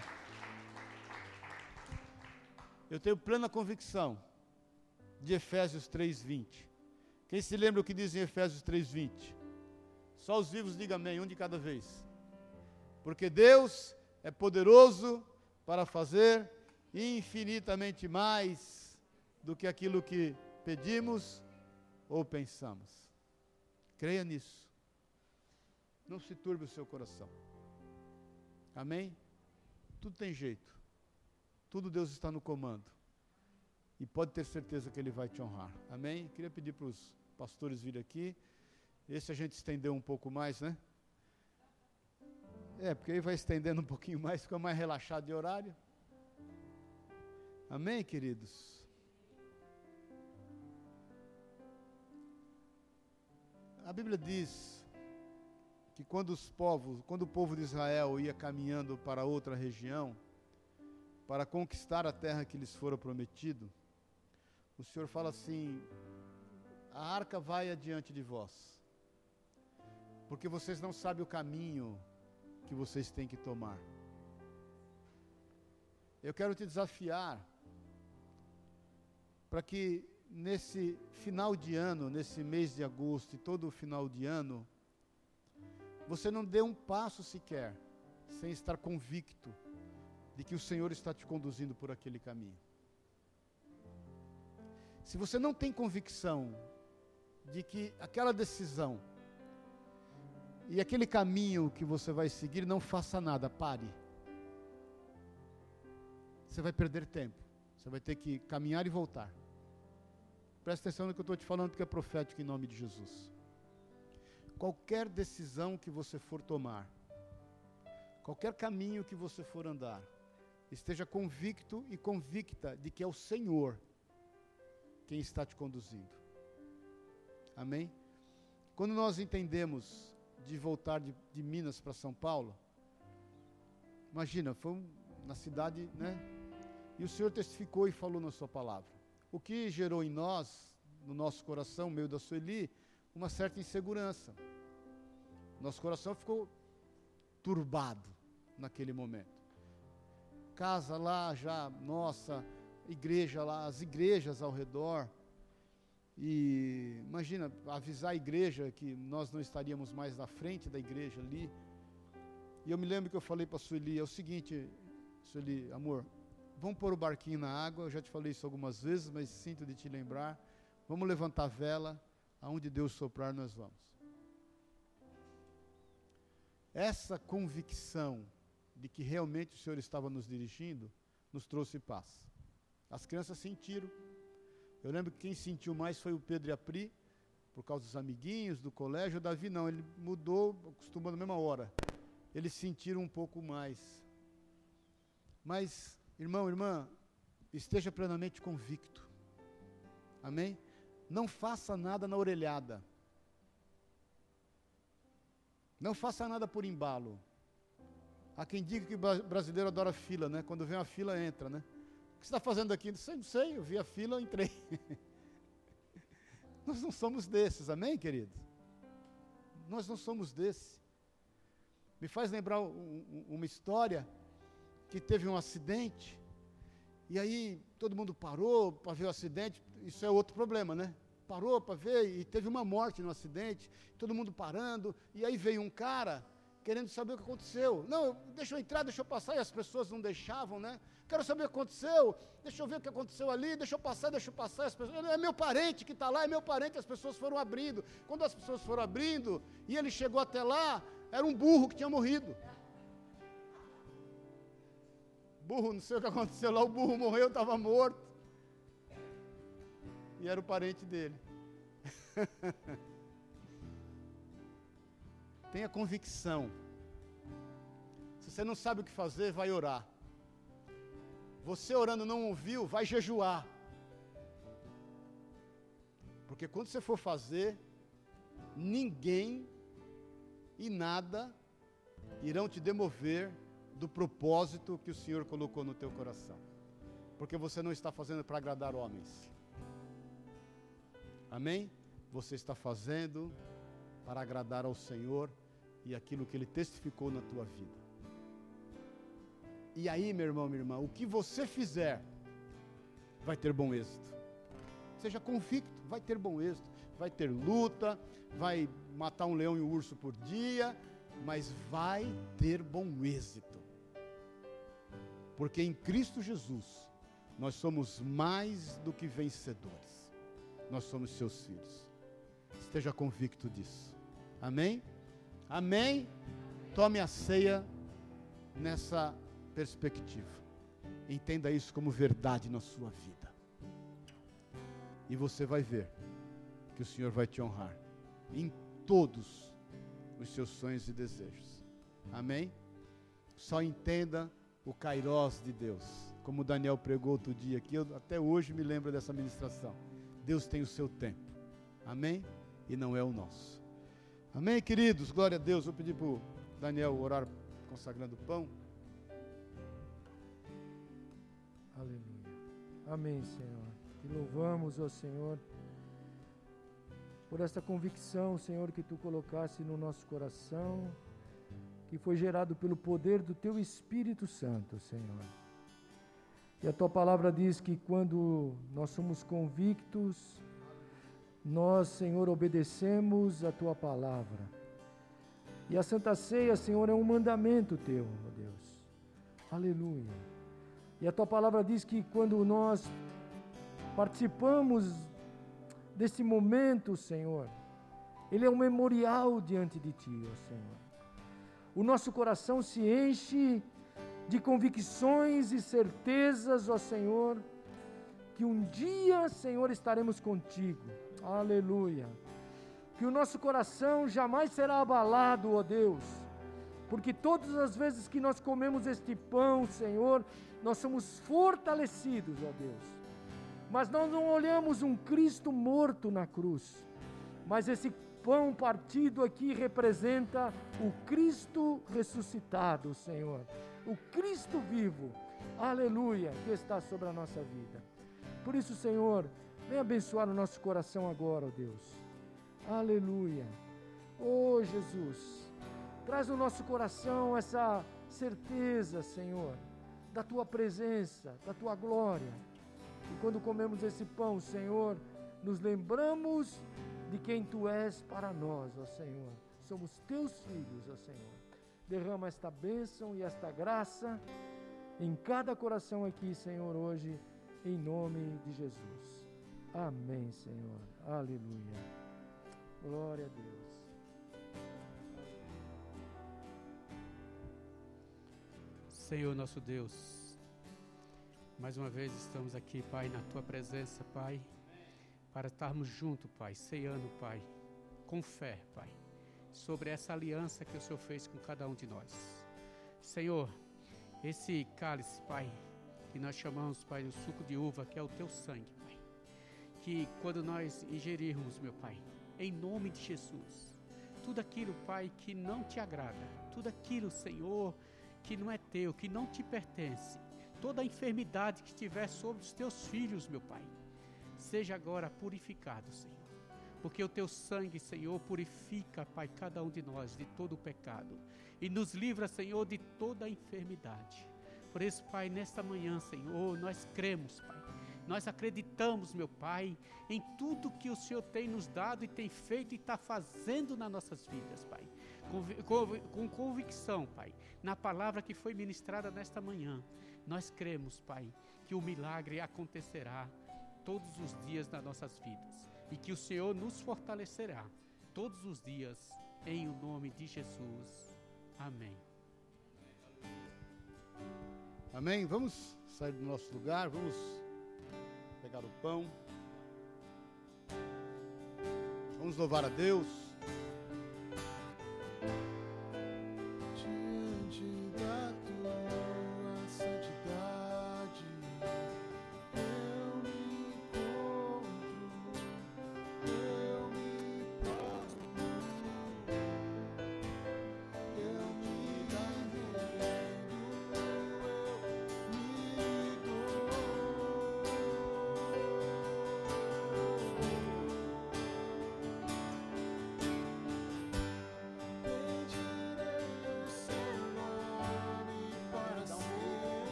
Eu tenho plena convicção de Efésios 3:20. Quem se lembra o que diz em Efésios 3:20? Só os vivos digam amém, um de cada vez. Porque Deus é poderoso para fazer infinitamente mais do que aquilo que pedimos ou pensamos. Creia nisso. Não se turbe o seu coração. Amém? Tudo tem jeito. Tudo Deus está no comando. E pode ter certeza que Ele vai te honrar. Amém? Queria pedir para os pastores virem aqui. Esse a gente estendeu um pouco mais, né? É, porque aí vai estendendo um pouquinho mais, fica mais relaxado de horário. Amém, queridos? A Bíblia diz que quando os povos, quando o povo de Israel ia caminhando para outra região, para conquistar a terra que lhes fora prometido, o Senhor fala assim: a arca vai adiante de vós, porque vocês não sabem o caminho que vocês têm que tomar. Eu quero te desafiar para que nesse final de ano, nesse mês de agosto e todo o final de ano, você não dê um passo sequer sem estar convicto de que o Senhor está te conduzindo por aquele caminho. Se você não tem convicção de que aquela decisão e aquele caminho que você vai seguir, não faça nada, pare. Você vai perder tempo. Você vai ter que caminhar e voltar. Presta atenção no que eu estou te falando, que é profético em nome de Jesus. Qualquer decisão que você for tomar, qualquer caminho que você for andar, esteja convicto e convicta de que é o Senhor quem está te conduzindo. Amém? Quando nós entendemos de voltar de, de Minas para São Paulo, imagina, foi na cidade, né? E o Senhor testificou e falou na sua palavra. O que gerou em nós, no nosso coração, meio da Sueli, uma certa insegurança. Nosso coração ficou turbado naquele momento casa lá já, nossa, igreja lá, as igrejas ao redor. E imagina, avisar a igreja que nós não estaríamos mais na frente da igreja ali. E eu me lembro que eu falei para a Sueli, é o seguinte, Sueli, amor, vamos pôr o barquinho na água, eu já te falei isso algumas vezes, mas sinto de te lembrar. Vamos levantar a vela, aonde Deus soprar nós vamos. Essa convicção de que realmente o Senhor estava nos dirigindo, nos trouxe paz. As crianças sentiram. Eu lembro que quem sentiu mais foi o Pedro e a Pri, por causa dos amiguinhos do colégio. O Davi não, ele mudou, acostumou na mesma hora. Eles sentiram um pouco mais. Mas, irmão, irmã, esteja plenamente convicto. Amém? Não faça nada na orelhada. Não faça nada por embalo. Há quem diga que brasileiro adora fila, né? Quando vem a fila, entra, né? O que você está fazendo aqui? Não sei, não sei, eu vi a fila, entrei. Nós não somos desses, amém, queridos? Nós não somos desses. Me faz lembrar um, uma história que teve um acidente, e aí todo mundo parou para ver o acidente, isso é outro problema, né? Parou para ver e teve uma morte no acidente, todo mundo parando, e aí veio um cara querendo saber o que aconteceu. Não, deixa eu entrar, deixa eu passar, e as pessoas não deixavam, né? Quero saber o que aconteceu, deixa eu ver o que aconteceu ali, deixa eu passar, deixa eu passar. As pessoas, é meu parente que está lá, é meu parente, as pessoas foram abrindo. Quando as pessoas foram abrindo, e ele chegou até lá, era um burro que tinha morrido. Burro, não sei o que aconteceu lá, o burro morreu, estava morto. E era o parente dele. Tenha convicção. Se você não sabe o que fazer, vai orar. Você orando não ouviu, vai jejuar. Porque quando você for fazer, ninguém e nada irão te demover do propósito que o Senhor colocou no teu coração. Porque você não está fazendo para agradar homens. Amém? Você está fazendo para agradar ao Senhor e aquilo que Ele testificou na tua vida. E aí, meu irmão, minha irmã, o que você fizer vai ter bom êxito. Seja convicto, vai ter bom êxito. Vai ter luta, vai matar um leão e um urso por dia, mas vai ter bom êxito. Porque em Cristo Jesus nós somos mais do que vencedores. Nós somos seus filhos. Esteja convicto disso. Amém? Amém? Tome a ceia nessa perspectiva. Entenda isso como verdade na sua vida. E você vai ver que o Senhor vai te honrar em todos os seus sonhos e desejos. Amém? Só entenda o kairós de Deus. Como Daniel pregou outro dia aqui, eu até hoje me lembro dessa ministração. Deus tem o seu tempo. Amém? E não é o nosso. Amém, queridos? Glória a Deus. Vou pedir para o Daniel orar consagrando o pão. Aleluia. Amém, Senhor. Te louvamos, ó Senhor, por esta convicção, Senhor, que tu colocaste no nosso coração, que foi gerado pelo poder do teu Espírito Santo, Senhor. E a tua palavra diz que quando nós somos convictos, nós, Senhor, obedecemos a tua palavra. E a Santa Ceia, Senhor, é um mandamento teu, ó Deus. Aleluia. E a tua palavra diz que quando nós participamos desse momento, Senhor, ele é um memorial diante de ti, ó Senhor. O nosso coração se enche de convicções e certezas, ó Senhor, que um dia, Senhor, estaremos contigo. Aleluia. Que o nosso coração jamais será abalado, ó Deus, porque todas as vezes que nós comemos este pão, Senhor, nós somos fortalecidos, ó Deus. Mas nós não olhamos um Cristo morto na cruz, mas esse pão partido aqui representa o Cristo ressuscitado, Senhor, o Cristo vivo, aleluia, que está sobre a nossa vida. Por isso, Senhor, vem abençoar o nosso coração agora, ó Deus, aleluia. Oh Jesus, traz no nosso coração essa certeza, Senhor da tua presença, da tua glória. E quando comemos esse pão, Senhor, nos lembramos de quem tu és para nós, ó Senhor. Somos teus filhos, ó Senhor. Derrama esta bênção e esta graça em cada coração aqui, Senhor, hoje, em nome de Jesus. Amém, Senhor. Aleluia. Glória a Deus. Senhor nosso Deus, mais uma vez estamos aqui, Pai, na tua presença, Pai, para estarmos juntos, Pai, ceando, Pai, com fé, Pai, sobre essa aliança que o Senhor fez com cada um de nós. Senhor, esse cálice, Pai, que nós chamamos, Pai, o suco de uva, que é o teu sangue, Pai, que quando nós ingerirmos, meu Pai, em nome de Jesus, tudo aquilo, Pai, que não te agrada, tudo aquilo, Senhor, que não é teu, que não te pertence, toda a enfermidade que estiver sobre os teus filhos, meu Pai, seja agora purificado, Senhor. Porque o teu sangue, Senhor, purifica, Pai, cada um de nós de todo o pecado e nos livra, Senhor, de toda a enfermidade. Por isso, Pai, nesta manhã, Senhor, nós cremos, Pai. Nós acreditamos, meu Pai, em tudo que o Senhor tem nos dado e tem feito e está fazendo nas nossas vidas, Pai com convicção, Pai, na palavra que foi ministrada nesta manhã. Nós cremos, Pai, que o milagre acontecerá todos os dias nas nossas vidas e que o Senhor nos fortalecerá todos os dias, em o nome de Jesus. Amém. Amém. Vamos sair do nosso lugar, vamos pegar o pão. Vamos louvar a Deus.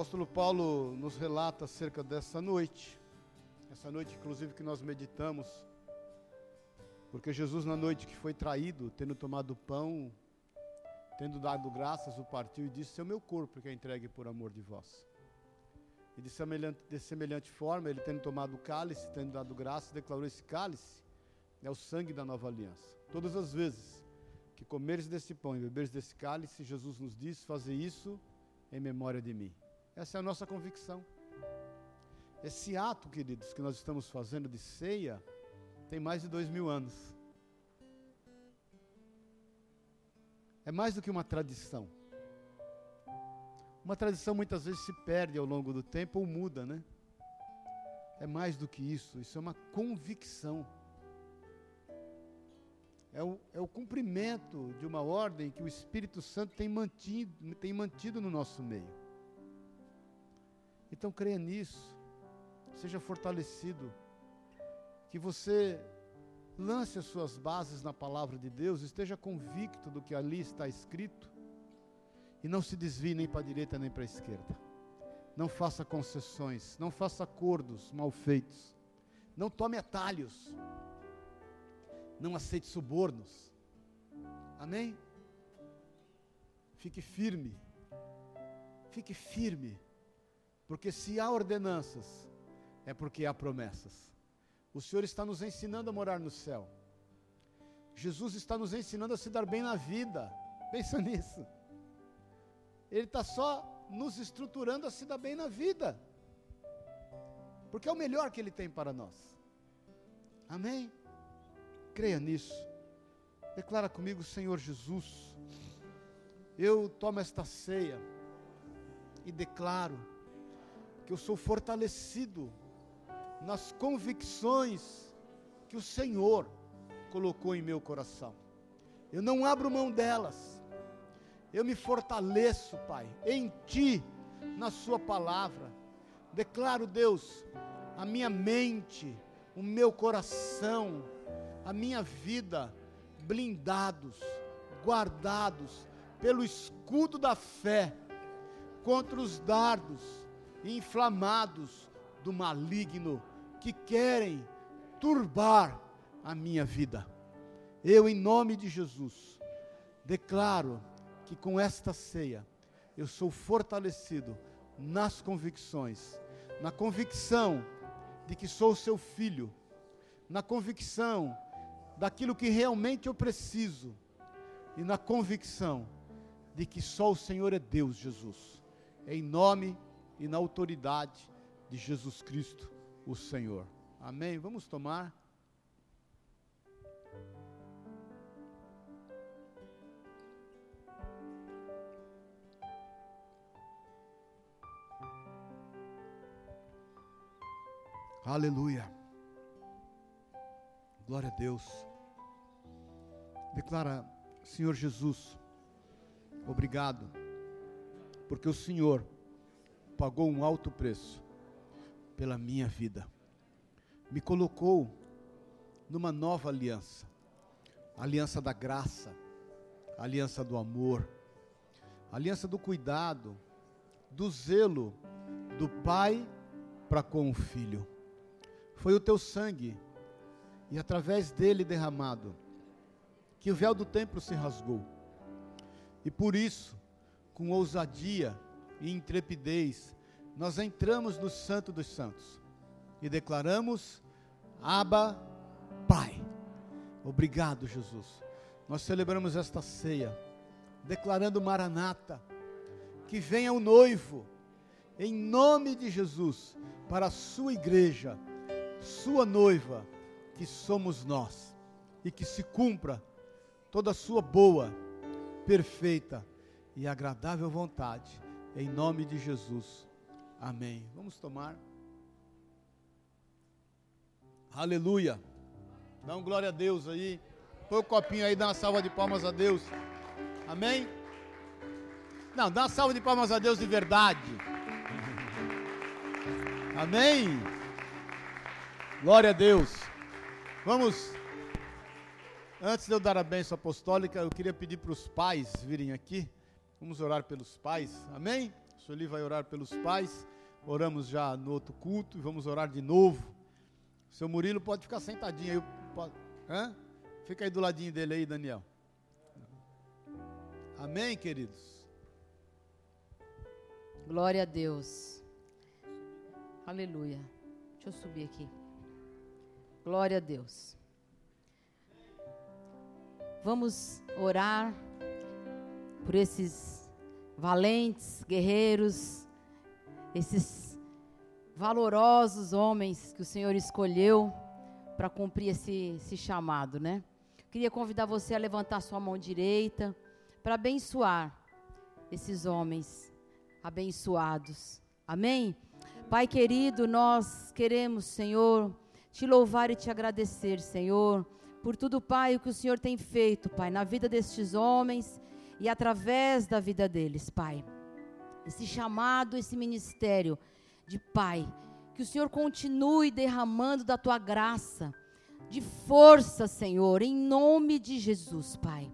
Apóstolo Paulo nos relata acerca dessa noite, essa noite, inclusive, que nós meditamos, porque Jesus, na noite que foi traído, tendo tomado o pão, tendo dado graças, o partiu e disse: É o meu corpo que é entregue por amor de vós. E de semelhante, de semelhante forma, ele tendo tomado o cálice, tendo dado graças, declarou: Esse cálice é o sangue da nova aliança. Todas as vezes que comeres desse pão e beberes desse cálice, Jesus nos diz: Fazer isso em memória de mim. Essa é a nossa convicção. Esse ato, queridos, que nós estamos fazendo de ceia, tem mais de dois mil anos. é mais do que uma tradição. Uma tradição muitas vezes se perde ao longo do tempo ou muda, né? É mais do que isso, isso é uma convicção. É o, é o cumprimento de uma ordem que o Espírito Santo tem mantido, tem mantido no nosso meio. Então creia nisso, seja fortalecido, que você Lance as suas bases na palavra de Deus, esteja convicto do que ali está escrito e não se desvie nem para a direita nem para a esquerda. Não faça concessões, não faça acordos mal feitos. Não tome atalhos. Não aceite subornos. Amém? Fique firme. Fique firme. Porque se há ordenanças, é porque há promessas. O Senhor está nos ensinando a morar no céu. Jesus está nos ensinando a se dar bem na vida. Pensa nisso. Ele está só nos estruturando a se dar bem na vida. Porque é o melhor que Ele tem para nós. Amém? Creia nisso. Declara comigo, Senhor Jesus. Eu tomo esta ceia e declaro que eu sou fortalecido nas convicções que o Senhor colocou em meu coração. Eu não abro mão delas. Eu me fortaleço, Pai, em Ti, na Sua palavra. Declaro, Deus, a minha mente, o meu coração, a minha vida blindados, guardados pelo escudo da fé contra os dardos inflamados do maligno que querem turbar a minha vida. Eu, em nome de Jesus, declaro que com esta ceia eu sou fortalecido nas convicções, na convicção de que sou seu filho, na convicção daquilo que realmente eu preciso e na convicção de que só o Senhor é Deus, Jesus. Em nome e na autoridade de Jesus Cristo o Senhor. Amém? Vamos tomar. Aleluia. Glória a Deus. Declara, Senhor Jesus, obrigado, porque o Senhor pagou um alto preço pela minha vida. Me colocou numa nova aliança aliança da graça, aliança do amor, aliança do cuidado, do zelo do Pai para com o Filho. Foi o teu sangue, e através dele derramado, que o véu do templo se rasgou. E por isso, com ousadia e intrepidez, nós entramos no Santo dos Santos e declaramos: Abba, Pai. Obrigado, Jesus. Nós celebramos esta ceia, declarando Maranata, que venha o noivo, em nome de Jesus, para a sua igreja, sua noiva, que somos nós, e que se cumpra toda a sua boa, perfeita e agradável vontade, em nome de Jesus. Amém. Vamos tomar. Aleluia. Dá um glória a Deus aí. Põe o copinho aí, dá uma salva de palmas a Deus. Amém? Não, dá uma salva de palmas a Deus de verdade. Amém? Glória a Deus. Vamos. Antes de eu dar a bênção apostólica, eu queria pedir para os pais virem aqui. Vamos orar pelos pais. Amém? Sueli vai orar pelos pais. Oramos já no outro culto e vamos orar de novo. O seu Murilo pode ficar sentadinho aí. Pode, hã? Fica aí do ladinho dele aí, Daniel. Amém, queridos? Glória a Deus. Aleluia. Deixa eu subir aqui. Glória a Deus. Vamos orar por esses valentes guerreiros, esses valorosos homens que o Senhor escolheu para cumprir esse, esse chamado, né? Queria convidar você a levantar sua mão direita para abençoar esses homens abençoados. Amém? Pai querido, nós queremos, Senhor, te louvar e te agradecer, Senhor, por tudo, Pai, o que o Senhor tem feito, Pai, na vida destes homens e através da vida deles, Pai. Esse chamado, esse ministério de Pai, que o Senhor continue derramando da tua graça, de força, Senhor, em nome de Jesus, Pai.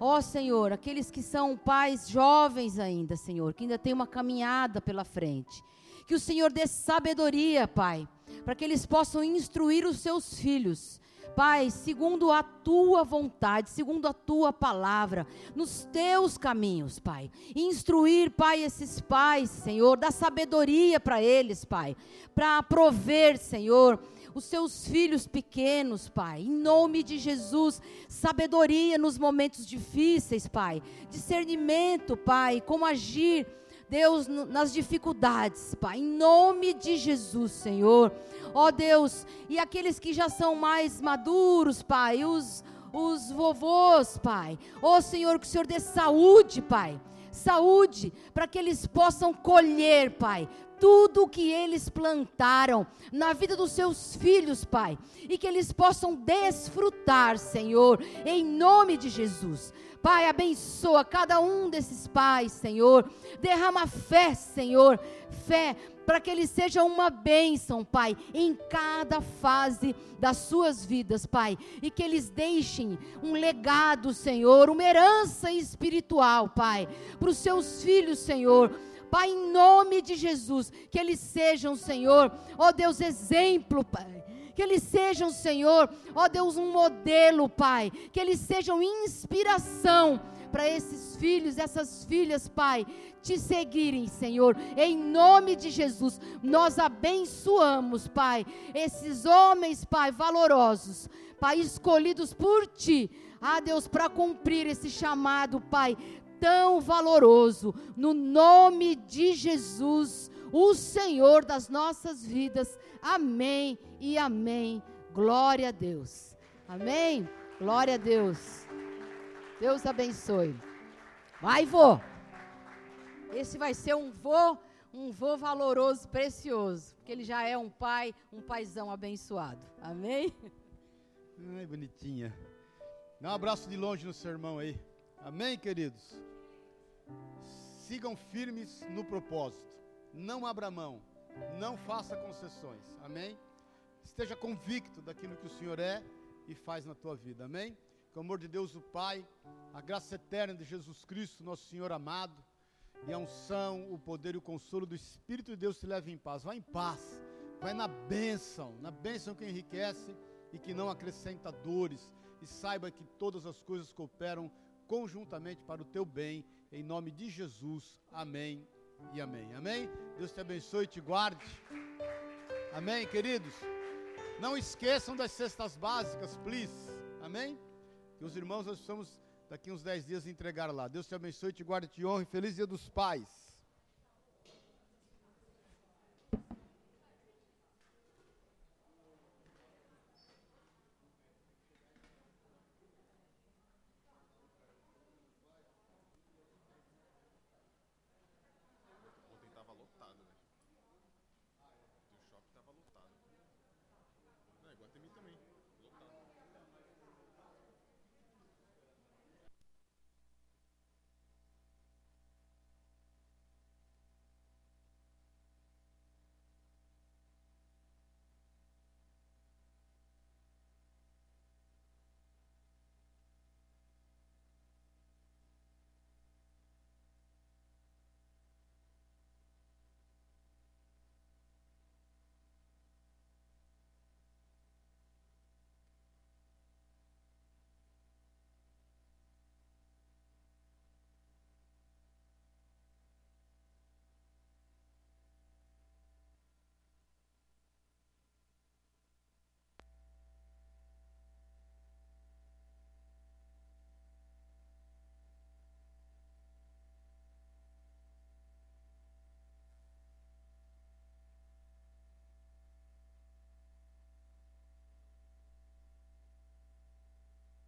Ó oh, Senhor, aqueles que são pais jovens ainda, Senhor, que ainda tem uma caminhada pela frente. Que o Senhor dê sabedoria, Pai, para que eles possam instruir os seus filhos Pai, segundo a tua vontade, segundo a tua palavra, nos teus caminhos, Pai. Instruir, Pai, esses pais, Senhor, dar sabedoria para eles, Pai, para prover, Senhor, os seus filhos pequenos, Pai. Em nome de Jesus, sabedoria nos momentos difíceis, Pai. Discernimento, Pai, como agir, Deus, nas dificuldades, Pai. Em nome de Jesus, Senhor ó Deus, e aqueles que já são mais maduros, Pai, os, os vovôs, Pai, ó Senhor, que o Senhor dê saúde, Pai, saúde, para que eles possam colher, Pai, tudo o que eles plantaram na vida dos seus filhos, Pai, e que eles possam desfrutar, Senhor, em nome de Jesus. Pai, abençoa cada um desses pais, Senhor. Derrama fé, Senhor. Fé para que eles sejam uma bênção, Pai, em cada fase das suas vidas, Pai, e que eles deixem um legado, Senhor, uma herança espiritual, Pai, para os seus filhos, Senhor. Pai, em nome de Jesus, que eles sejam, Senhor, ó Deus, exemplo, Pai. Que eles sejam, Senhor, ó Deus, um modelo, Pai. Que eles sejam inspiração para esses filhos, essas filhas, Pai, te seguirem, Senhor. Em nome de Jesus, nós abençoamos, Pai, esses homens, Pai, valorosos, Pai, escolhidos por Ti. Ah, Deus, para cumprir esse chamado, Pai, tão valoroso, no nome de Jesus, o Senhor das nossas vidas. Amém e amém. Glória a Deus. Amém. Glória a Deus. Deus abençoe. Vai, vô. Esse vai ser um vô, um vô valoroso, precioso, porque ele já é um pai, um paizão abençoado. Amém? Ai, bonitinha. Dá um abraço de longe no sermão aí. Amém, queridos? Sigam firmes no propósito. Não abra mão. Não faça concessões. Amém? Esteja convicto daquilo que o Senhor é e faz na tua vida. Amém? Com o amor de Deus, o Pai, a graça eterna de Jesus Cristo, nosso Senhor amado, e a unção, o poder e o consolo do Espírito de Deus te leve em paz. Vai em paz, vai na bênção, na bênção que enriquece e que não acrescenta dores. E saiba que todas as coisas cooperam conjuntamente para o teu bem, em nome de Jesus. Amém e amém. Amém? Deus te abençoe e te guarde. Amém, queridos? Não esqueçam das cestas básicas, please. Amém? E os irmãos, nós precisamos daqui uns 10 dias entregar lá. Deus te abençoe, te guarde, te honre. Feliz dia dos pais.